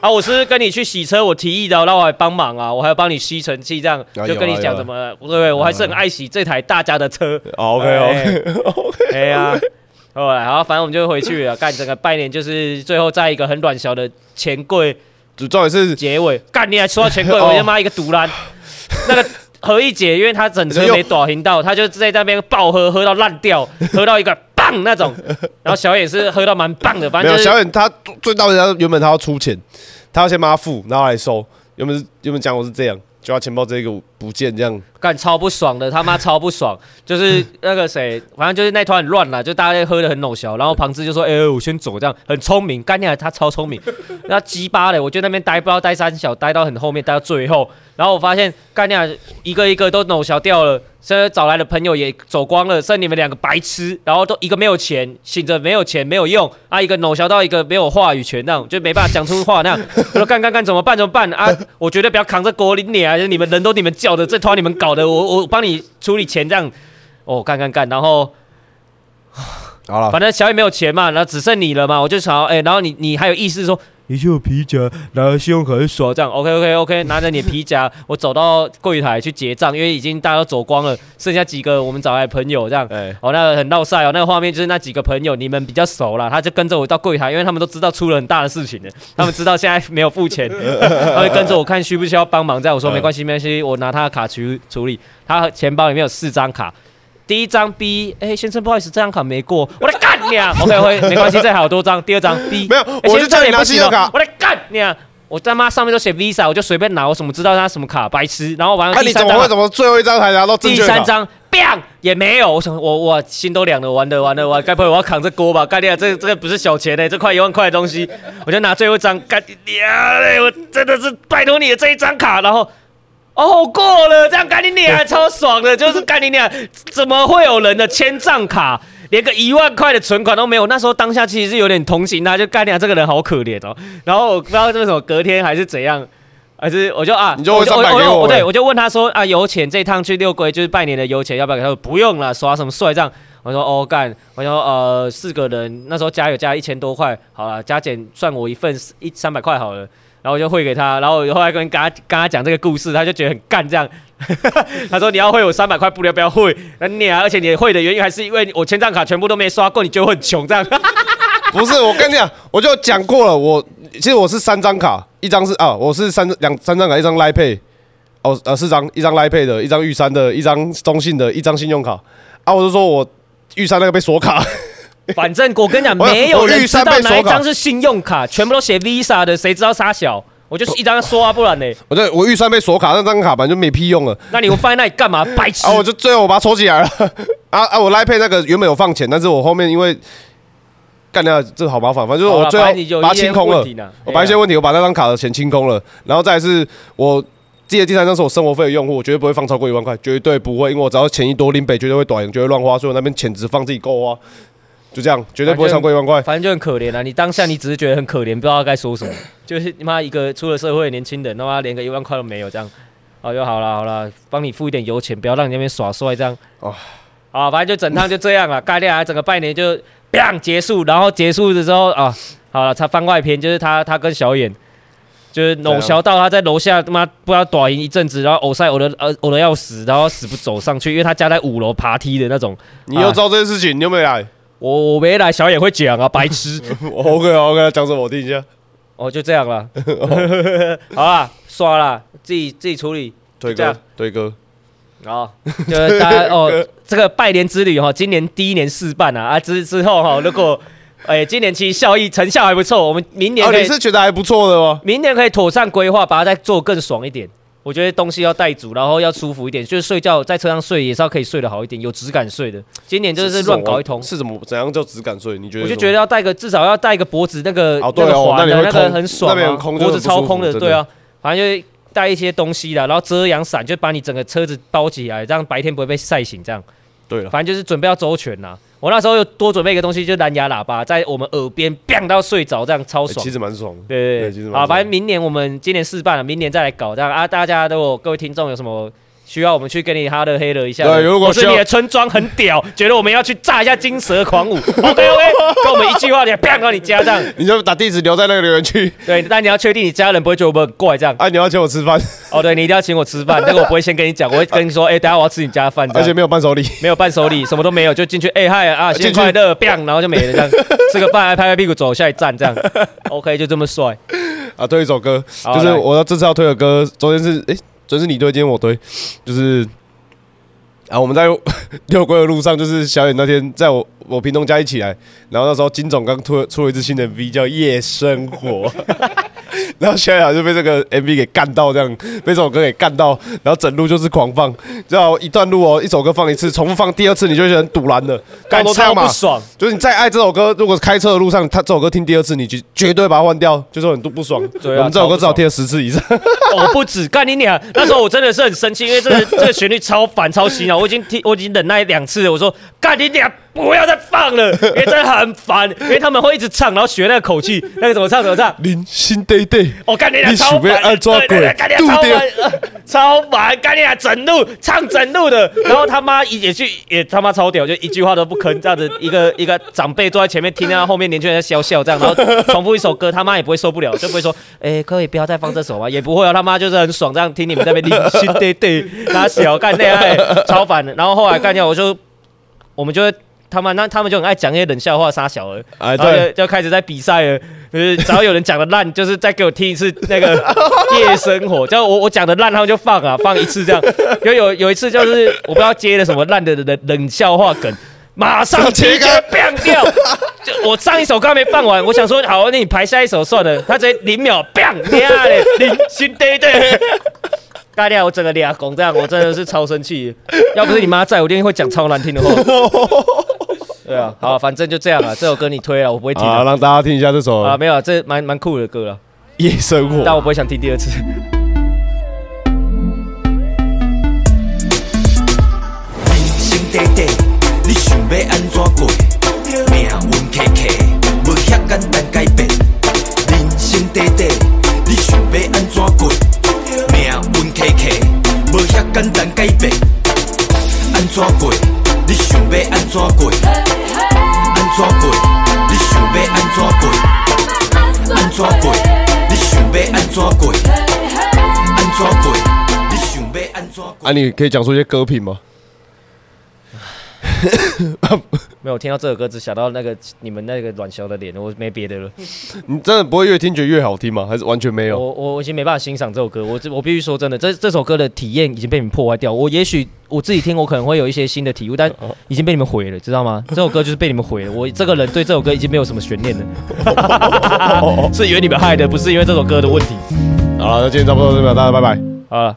啊，我是跟你去洗车，我提议的，然后我还帮忙啊，我还要帮你吸尘器，这样啊就跟你讲怎么，对不对？我还是很爱惜这台大家的车。OK OK OK，哎呀，后来好，反正我们就回去了。干整个拜年就是最后在一个很短小的钱柜主重点是结尾。干你还说到钱柜，哦我他妈一个独蓝。那个何一姐，因为她整车没短行到，她就在那边爆喝，喝到烂掉，喝到一个棒那种。然后小野是喝到蛮棒的，反正就是小野他最到人家原本他要出钱，他要先帮他付，然后来收。原本是原本讲我是这样，就他钱包这个不见这样。干超不爽的，他妈超不爽，就是那个谁，反正就是那团很乱啦，就大家喝的很弄小，然后旁支就说：“哎、我先走。”这样很聪明，干掉他超聪明，那鸡巴的，我就那边待不知道待三小，待到很后面，待到最后，然后我发现干掉一个一个都弄小掉了，现在找来的朋友也走光了，剩你们两个白痴，然后都一个没有钱，醒着没有钱没有用啊，一个弄小到一个没有话语权那种，就没办法讲出话那样，我说干干干怎么办？怎么办？啊？我绝对不要扛着锅领你啊，你们人都你们叫的，这团你们搞的，我我帮你处理钱这样，哦干干干，然后。好了，反正小野没有钱嘛，然后只剩你了嘛，我就想要，哎、然后你你还有意思说，你就有皮夹，拿信用卡去刷，这样，OK OK OK，拿着你的皮夹，我走到柜台去结账，因为已经大家都走光了，剩下几个我们找来的朋友这样，哎，哦，那个很闹晒哦，那个画面就是那几个朋友，你们比较熟了，他就跟着我到柜台，因为他们都知道出了很大的事情了，他们知道现在没有付钱，他就跟着我看需不需要帮忙，这样。我说嗯没关系没关系，我拿他的卡去处理，他钱包里面有四张卡。第一张 B，哎、先生，不好意思，这张卡没过，我来干你啊！OK OK，没关系，这还有多张。第二张 B，没有哎我就先生叫你拿信用卡我来干你啊！我他妈上面都写 Visa，我就随便拿，我怎么知道他什么卡？白痴！然后完了那啊你第三张怎么会怎么最后一张才拿到正第？三张，bang 也没有。我想，我我心都凉了，完了完了，我该不会我要扛这锅吧？干掉这这个不是小钱呢、这快一万块的东西，我就拿最后一张，干你娘嘞！我真的是拜托你的这一张卡，然后。哦，过了，这样干你娘，超爽的，就是干你娘，怎么会有人的千账卡连个一万块的存款都没有？那时候当下其实是有点同情他，就干你娘这个人好可怜哦。然后我不知道为什么隔天还是怎样，还是我就啊，你就汇我300给我呗我对我就问他说啊，油钱这一趟去六龟就是拜年的油钱要不要给他？说不用了，耍什么帅这样。我说哦干，我说呃四个人那时候加油加一千多块，好了加减算我一份一三百块好了。然后我就汇给他，然后我后来跟跟他跟他讲这个故事，他就觉得很干这样。他说你要汇我三百块，不要不要汇，那你啊，而且你汇的原因还是因为我千张卡全部都没刷过，你就会很穷这样。不是，我跟你讲，我就讲过了，我其实我是三张卡，一张是啊，我是三两三张卡，一张 Line Pay，哦呃四张，一张 Line Pay 的，一张玉山的，一张中信的，一张信用卡啊，我就说我玉山那个被锁卡，反正我跟你讲，没有人我玉知道山被锁卡哪一张是信用卡，全部都写 Visa 的，谁知道啥小？我就是一张刷啊，不然呢？我对我预算被锁卡，那张卡本来就没屁用了。那你我放在那里干嘛？白痴！啊，我就最后我把它抽起来了。啊啊，我来配那个原本有放钱，但是我后面因为干掉这个好麻烦，反正就是我最后把它清空了。我把一些问题，我把那张卡的钱清空了，然后再是我记得第三张是我生活费的用户，我绝对不会放超过一万块，绝对不会，因为我只要钱一多，林北绝对会短，绝对乱花，所以我那边钱只放自己够花，就这样，绝对不会超过一万块。反正就很可怜啊！你当下你只是觉得很可怜，不知道该说什么，就是你妈一个出了社会的年轻人，他妈连个一万块都没有，这样，哦就好了，好了，帮你付一点油钱，不要让你那边耍帅，这样。哦，好，反正就整趟就这样了，盖掉，整个拜年就。砰！结束，然后结束的时候啊，好了，他番外篇就是他他跟小眼，就是弄小到他在楼下他妈不知道短赢一阵子，然后偶赛偶的呃偶的要死，然后死不走上去，因为他家在五楼爬梯的那种。你又知道这件事情，你有没有来？我我没来，小野会讲啊，白痴。OK OK，讲什么我听一下。哦，就这样了。好了，刷了，自己自己处理。推哥，推哥。哦，就是大家 哦，这个拜年之旅哈，今年第一年试办啊，啊之之后哈，如果哎今年其实效益成效还不错，我们明年你是觉得还不错的吗？明年可以妥善规划，把它再做更爽一点。我觉得东西要带足，然后要舒服一点，就是睡觉在车上睡也是要可以睡得好一点，有质感睡的。今年就是乱搞一通，是怎么怎样叫质感睡？你觉得？我就觉得要带个至少要带个脖子那个那个环的那个很爽啊，脖子超空的，对啊，反正就。带一些东西的，然后遮阳伞就把你整个车子包起来，这样白天不会被晒醒。这样，对了，反正就是准备要周全呐。我那时候又多准备一个东西，就蓝牙喇叭，在我们耳边 bang 到睡着，这样超爽。其实蛮爽。对对对，啊，反正明年我们今年试办了，明年再来搞这样啊。大家都有各位听众有什么？需要我们去跟你哈的黑了一下。对，如果是你的村庄很屌，觉得我们要去炸一下金蛇狂舞。OK OK，跟我们一句话，你啪到你家这样，你就把地址留在那个留言区。对，但你要确定你家人不会觉得我们很怪这样。啊，你要请我吃饭。哦，对，你一定要请我吃饭，那个我不会先跟你讲，我会跟你说，哎，等下我要吃你家饭。而且没有伴手礼，没有伴手礼，什么都没有，就进去，哎嗨啊，新年快乐，啪，然后就没了这样，吃个饭，拍拍屁股走下一站这样。OK，就这么帅。啊，推一首歌，就是我要这次要推的歌，昨天是哎，昨天是你推，今天我推，就是。啊，我们在 遛龟的路上，就是小野那天在我我平东家一起来，然后那时候金总刚出出了一支新的 V 叫《夜生活》。然后小雅就被这个 MV 给干到，这样被这首歌给干到，然后整路就是狂放，知道一段路哦，一首歌放一次，重复放第二次，你就觉得很堵然的，干超不爽。就是你再爱这首歌，如果开车的路上，他这首歌听第二次，你就绝对把它换掉，就是很多不爽。对啊，我们这首歌至少听了十次以上。哦，不止干你俩，那时候我真的是很生气，因为这个这个旋律超烦超洗脑，我已经听我已经忍耐两次了，我说干你娘。不要再放了，因为真的很烦，因为他们会一直唱，然后学那个口气，那个怎么唱怎么唱。零星对对，我干你俩超烦，对对，干你俩超烦，超烦，干你俩整路唱整路的，然后他妈也去也他妈超屌，就一句话都不吭，这样子一个 一个长辈坐在前面听，然后后面年轻人在笑笑这样，然后重复一首歌，他妈也不会受不了，就不会说，哎，可以不要再放这首吗？也不会啊，他妈就是很爽，这样听你们那边零星对对，他小干恋爱超烦的，然后后来干掉我就我们就会。他们那他们就很爱讲一些冷笑话杀小儿，哎，对，就开始在比赛了，就是只要有人讲的烂，就是再给我听一次那个 夜生活，就我我讲的烂，他们就放啊，放一次这样。有有有一次就是我不知道接了什么烂的冷冷笑话梗，马上直接变掉。就我上一首刚没放完，我想说好，那你排下一首算了。他直接零秒变掉嘞，零新对对。大家我整个脸红这样，我真的是超生气。要不是你妈在，我一定会讲超难听的话。对啊，好，反正就这样了。这首歌你推了，我不会听。好，让大家听一下这首啊，没有，这蛮蛮酷的歌了，《夜生活》。但我不会想听第二次。人生短短，你想要安怎过？命运坎坷，无遐简单改变。人生短短，你想要安怎过？命运坎坷，无遐简单改变。安怎过？你想要安怎过？安怎过？你想要安怎过？安怎过？你想要安怎过？安怎过？你想要安怎过？啊，你可以讲出一些歌品吗？没有听到这首歌，只想到那个你们那个软小的脸，我没别的了。你真的不会越听觉得越好听吗？还是完全没有？我我已经没办法欣赏这首歌。我我必须说真的，这这首歌的体验已经被你们破坏掉。我也许我自己听，我可能会有一些新的体悟，但已经被你们毁了，知道吗？这首歌就是被你们毁了。我这个人对这首歌已经没有什么悬念了，是因为你们害的，不是因为这首歌的问题。好了，那今天差不多到这边，大家拜拜。好了。